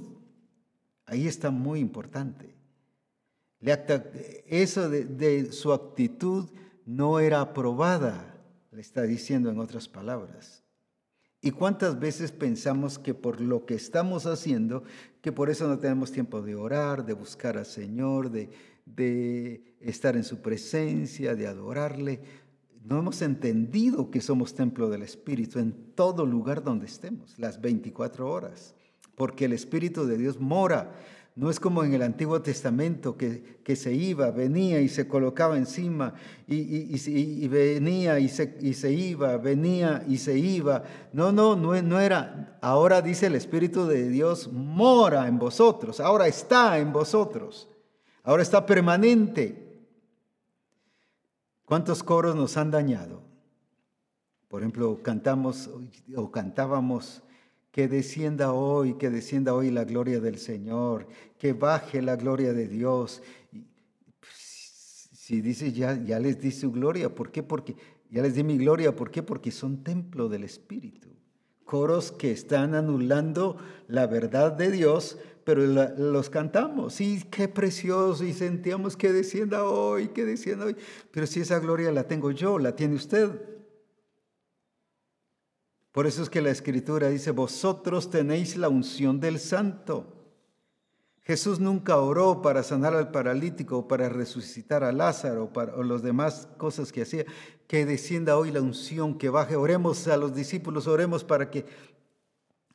Ahí está muy importante. eso de, de su actitud no era aprobada, le está diciendo en otras palabras. ¿Y cuántas veces pensamos que por lo que estamos haciendo, que por eso no tenemos tiempo de orar, de buscar al Señor, de, estar en su presencia, de adorarle? No hemos entendido que somos templo del Espíritu en todo lugar donde estemos, las 24 horas, porque el Espíritu de Dios mora no es como en el Antiguo Testamento que, que se iba, venía y se colocaba encima y, y, venía y se, y se, iba, venía y se iba. No, no, no era. Ahora dice el Espíritu de Dios mora en vosotros, ahora está en vosotros, ahora está permanente. ¿Cuántos coros nos han dañado? Por ejemplo, cantamos o cantábamos que descienda hoy, que descienda hoy la gloria del Señor, que baje la gloria de Dios. Pues, si dice ya, ya les di su gloria, ¿por qué? Porque ya les di mi gloria, ¿por qué? Porque son templo del Espíritu. Coros que están anulando la verdad de Dios, pero los cantamos. Sí, qué precioso y sentíamos que descienda hoy, que descienda hoy. Pero si esa gloria la tengo yo, la tiene usted. Por eso es que la escritura dice, vosotros tenéis la unción del santo. Jesús nunca oró para sanar al paralítico para resucitar a Lázaro para, o las demás cosas que hacía. Que descienda hoy la unción, que baje. Oremos a los discípulos, oremos para que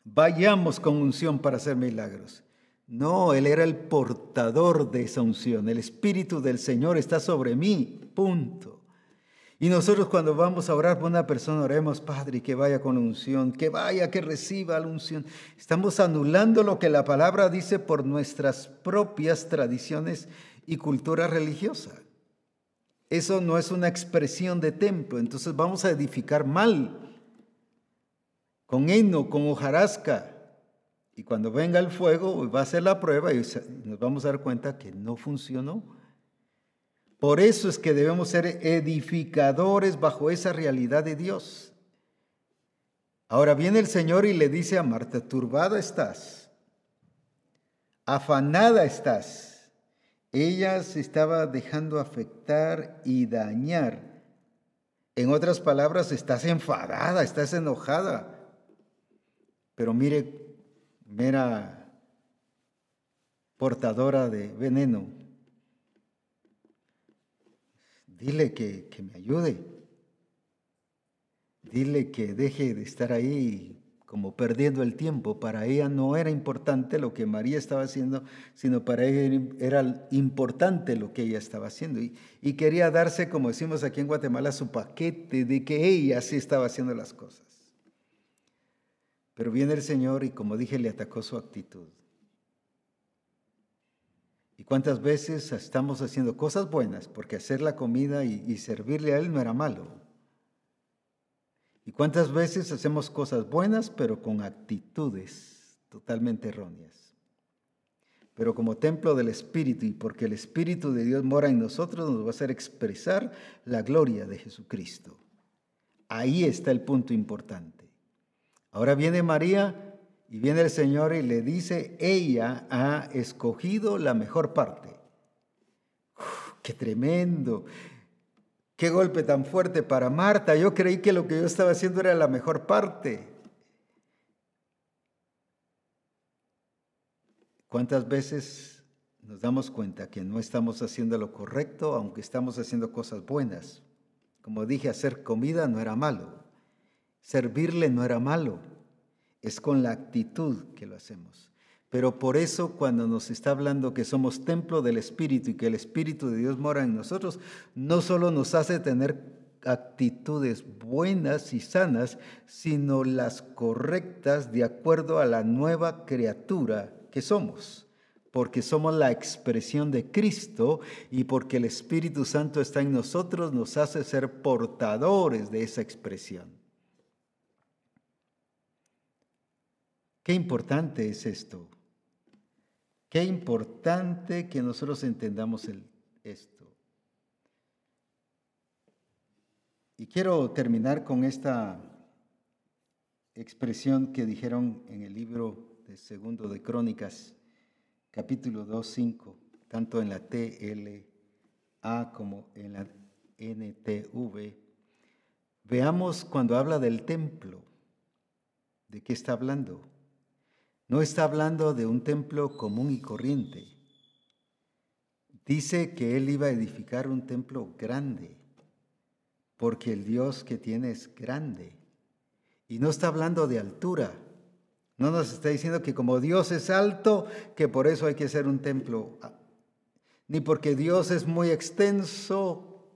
vayamos con unción para hacer milagros. No, Él era el portador de esa unción. El Espíritu del Señor está sobre mí. Punto. Y nosotros cuando vamos a orar por una persona, oremos, Padre, que vaya con unción, que vaya, que reciba la unción. Estamos anulando lo que la palabra dice por nuestras propias tradiciones y cultura religiosa. Eso no es una expresión de templo, entonces vamos a edificar mal, con heno, con hojarasca. Y cuando venga el fuego, va a ser la prueba y nos vamos a dar cuenta que no funcionó. Por eso es que debemos ser edificadores bajo esa realidad de Dios. Ahora viene el Señor y le dice a Marta, turbada estás, afanada estás. Ella se estaba dejando afectar y dañar. En otras palabras, estás enfadada, estás enojada. Pero mire, mera portadora de veneno. Dile que, me ayude. Dile que deje de estar ahí como perdiendo el tiempo. Para ella no era importante lo que María estaba haciendo, sino para ella era importante lo que ella estaba haciendo. Y, y, quería darse, como decimos aquí en Guatemala, su paquete de que ella sí estaba haciendo las cosas. Pero viene el Señor y como dije, le atacó su actitud. ¿Y cuántas veces estamos haciendo cosas buenas? Porque hacer la comida y, servirle a Él no era malo. ¿Y cuántas veces hacemos cosas buenas pero con actitudes totalmente erróneas? Pero como templo del Espíritu y porque el Espíritu de Dios mora en nosotros, nos va a hacer expresar la gloria de Jesucristo. Ahí está el punto importante. Ahora viene María y viene el Señor y le dice, ella ha escogido la mejor parte. ¡Qué tremendo! ¡Qué golpe tan fuerte para Marta! Yo creí que lo que yo estaba haciendo era la mejor parte. ¿Cuántas veces nos damos cuenta que no estamos haciendo lo correcto, aunque estamos haciendo cosas buenas? Como dije, hacer comida no era malo. Servirle no era malo es con la actitud que lo hacemos. Pero por eso cuando nos está hablando que somos templo del Espíritu y que el Espíritu de Dios mora en nosotros, no solo nos hace tener actitudes buenas y sanas, sino las correctas de acuerdo a la nueva criatura que somos, porque somos la expresión de Cristo y porque el Espíritu Santo está en nosotros, nos hace ser portadores de esa expresión. Qué importante es esto. Qué importante que nosotros entendamos esto. Y quiero terminar con esta expresión que dijeron en el libro de Segundo de Crónicas, capítulo 2, 5, tanto en la TLA como en la NTV. Veamos cuando habla del templo, ¿de qué está hablando? No está hablando de un templo común y corriente. Dice que él iba a edificar un templo grande, porque el Dios que tiene es grande. Y no está hablando de altura. No nos está diciendo que como Dios es alto, que por eso hay que hacer un templo. Ni porque Dios es muy extenso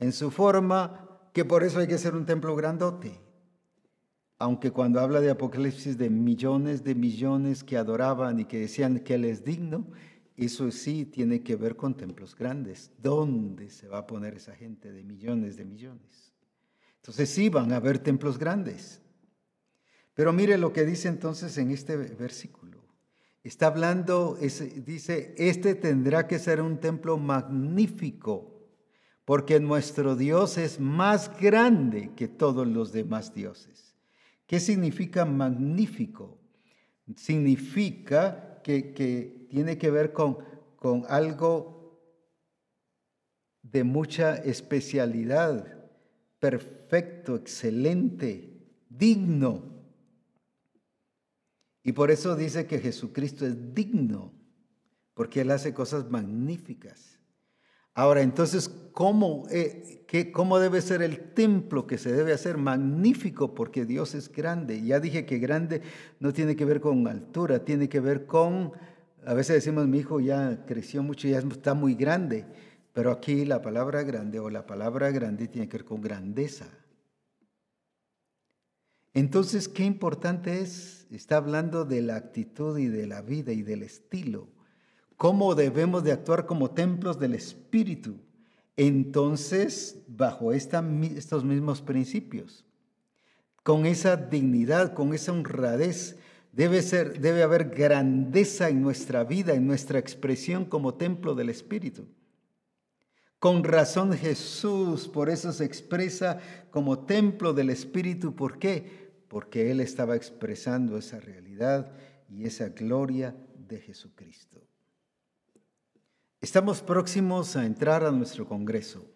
en su forma, que por eso hay que hacer un templo grandote aunque cuando habla de Apocalipsis de millones de millones que adoraban y que decían que Él es digno, eso sí tiene que ver con templos grandes. ¿Dónde se va a poner esa gente de millones de millones? Entonces sí van a haber templos grandes. Pero mire lo que dice entonces en este versículo. Está hablando, dice, este tendrá que ser un templo magnífico, porque nuestro Dios es más grande que todos los demás dioses. ¿Qué significa magnífico? Significa que, tiene que ver con, con algo de mucha especialidad, perfecto, excelente, digno. Y por eso dice que Jesucristo es digno, porque Él hace cosas magníficas. Ahora, entonces, ¿cómo, eh, qué, ¿cómo debe ser el templo que se debe hacer? Magnífico, porque Dios es grande. Ya dije que grande no tiene que ver con altura, tiene que ver con, a veces decimos, mi hijo ya creció mucho, ya está muy grande, pero aquí la palabra grande o la palabra grande tiene que ver con grandeza. Entonces, qué importante es, está hablando de la actitud y de la vida y del estilo cómo debemos de actuar como templos del Espíritu. Entonces, bajo estos mismos principios, con esa dignidad, con esa honradez, debe, ser, debe haber grandeza en nuestra vida, en nuestra expresión como templo del Espíritu. Con razón Jesús por eso se expresa como templo del Espíritu. ¿Por qué? Porque Él estaba expresando esa realidad y esa gloria de Jesucristo. Estamos próximos a entrar a nuestro Congreso.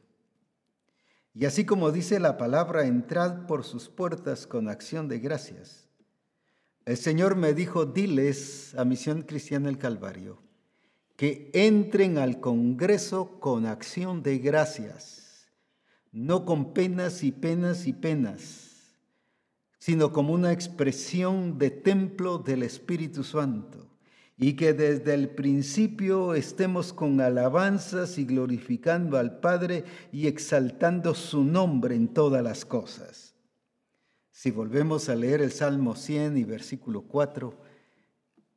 Y así como dice la palabra, entrad por sus puertas con acción de gracias. El Señor me dijo, diles a Misión Cristiana el Calvario, que entren al Congreso con acción de gracias, no con penas y penas y penas, sino como una expresión de templo del Espíritu Santo y que desde el principio estemos con alabanzas y glorificando al Padre y exaltando su nombre en todas las cosas. Si volvemos a leer el Salmo 100 y versículo 4,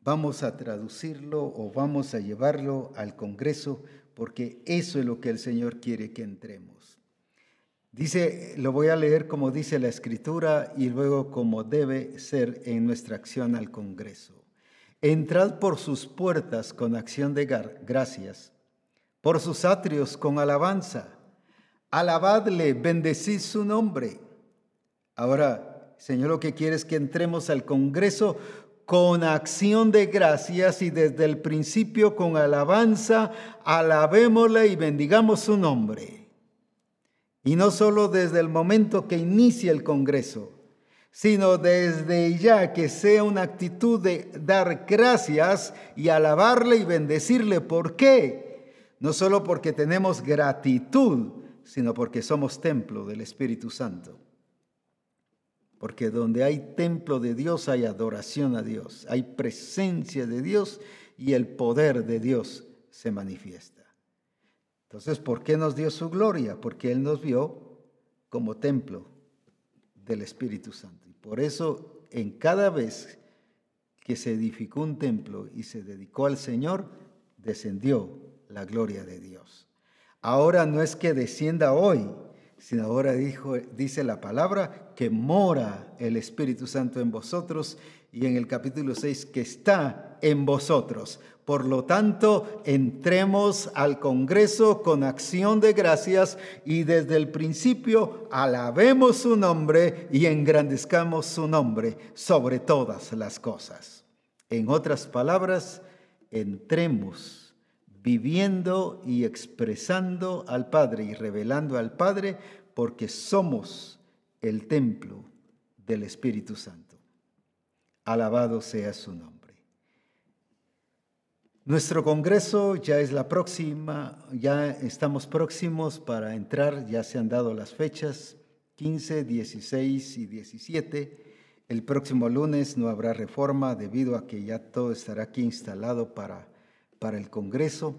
vamos a traducirlo o vamos a llevarlo al Congreso porque eso es lo que el Señor quiere que entremos. Dice, lo voy a leer como dice la Escritura y luego como debe ser en nuestra acción al Congreso. Entrad por sus puertas con acción de gracias, por sus atrios con alabanza. Alabadle, bendecid su nombre. Ahora, Señor, lo que quiere es que entremos al Congreso con acción de gracias y desde el principio con alabanza, alabémosle y bendigamos su nombre. Y no solo desde el momento que inicia el Congreso, sino desde ya que sea una actitud de dar gracias y alabarle y bendecirle. ¿Por qué? No solo porque tenemos gratitud, sino porque somos templo del Espíritu Santo. Porque donde hay templo de Dios hay adoración a Dios, hay presencia de Dios y el poder de Dios se manifiesta. Entonces, ¿por qué nos dio su gloria? Porque Él nos vio como templo del Espíritu Santo. Y por eso en cada vez que se edificó un templo y se dedicó al Señor, descendió la gloria de Dios. Ahora no es que descienda hoy, sino ahora dice la palabra que mora el Espíritu Santo en vosotros y en el capítulo 6 que está en vosotros. Por lo tanto, entremos al Congreso con acción de gracias y desde el principio alabemos su nombre y engrandezcamos su nombre sobre todas las cosas. En otras palabras, entremos viviendo y expresando al Padre y revelando al Padre porque somos el templo del Espíritu Santo. Alabado sea su nombre. Nuestro congreso ya es la próxima, ya estamos próximos para entrar, ya se han dado las fechas, 15, 16 y 17. El próximo lunes no habrá reforma debido a que ya todo estará aquí instalado para, para el congreso.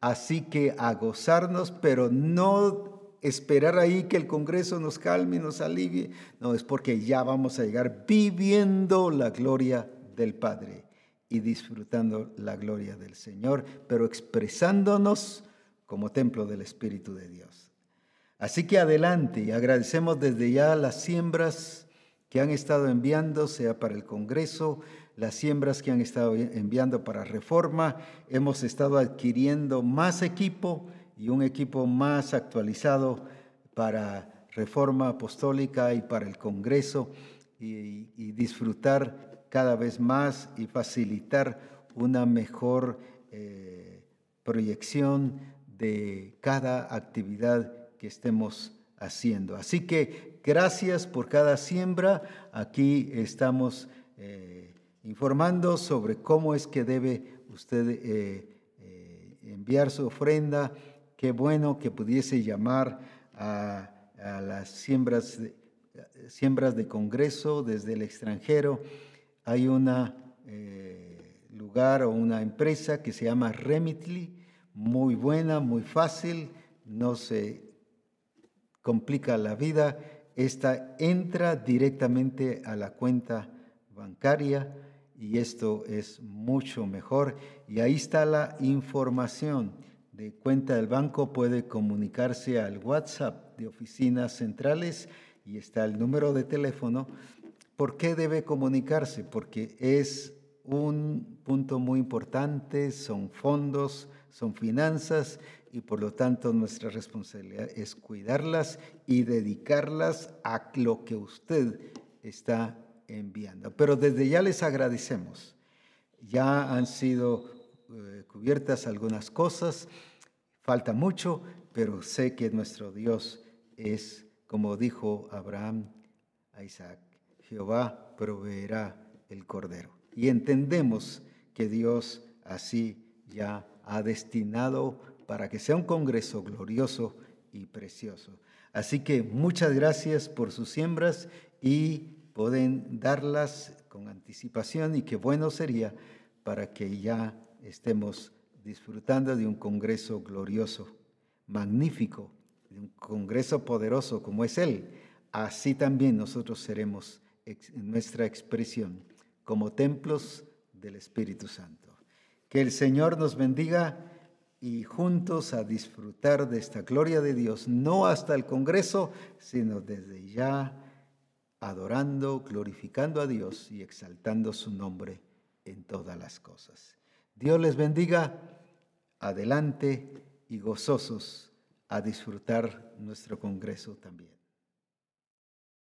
Así que a gozarnos, pero no esperar ahí que el Congreso nos calme, nos alivie. No, es porque ya vamos a llegar viviendo la gloria del Padre y disfrutando la gloria del Señor, pero expresándonos como templo del Espíritu de Dios. Así que adelante y agradecemos desde ya las siembras que han estado enviando, sea para el Congreso, las siembras que han estado enviando para reforma. Hemos estado adquiriendo más equipo y un equipo más actualizado para reforma apostólica y para el Congreso y, disfrutar cada vez más y facilitar una mejor eh, proyección de cada actividad que estemos haciendo. Así que gracias por cada siembra. Aquí estamos eh, informando sobre cómo es que debe usted eh, enviar su ofrenda Qué bueno que pudiese llamar a, las siembras de, siembras de Congreso desde el extranjero. Hay un eh, lugar o una empresa que se llama Remitly, muy buena, muy fácil, no se complica la vida. Esta entra directamente a la cuenta bancaria y esto es mucho mejor. Y ahí está la información de cuenta del banco puede comunicarse al WhatsApp de oficinas centrales y está el número de teléfono. ¿Por qué debe comunicarse? Porque es un punto muy importante, son fondos, son finanzas y por lo tanto nuestra responsabilidad es cuidarlas y dedicarlas a lo que usted está enviando. Pero desde ya les agradecemos. Ya han sido eh, cubiertas algunas cosas, falta mucho, pero sé que nuestro Dios es, como dijo Abraham a Isaac, Jehová proveerá el cordero. Y entendemos que Dios así ya ha destinado para que sea un congreso glorioso y precioso. Así que muchas gracias por sus siembras y pueden darlas con anticipación y qué bueno sería para que ya estemos disfrutando de un Congreso glorioso, magnífico, de un Congreso poderoso como es Él, así también nosotros seremos en nuestra expresión como templos del Espíritu Santo. Que el Señor nos bendiga y juntos a disfrutar de esta gloria de Dios, no hasta el Congreso, sino desde ya adorando, glorificando a Dios y exaltando su nombre en todas las cosas. Dios les bendiga, adelante y gozosos a disfrutar nuestro Congreso también.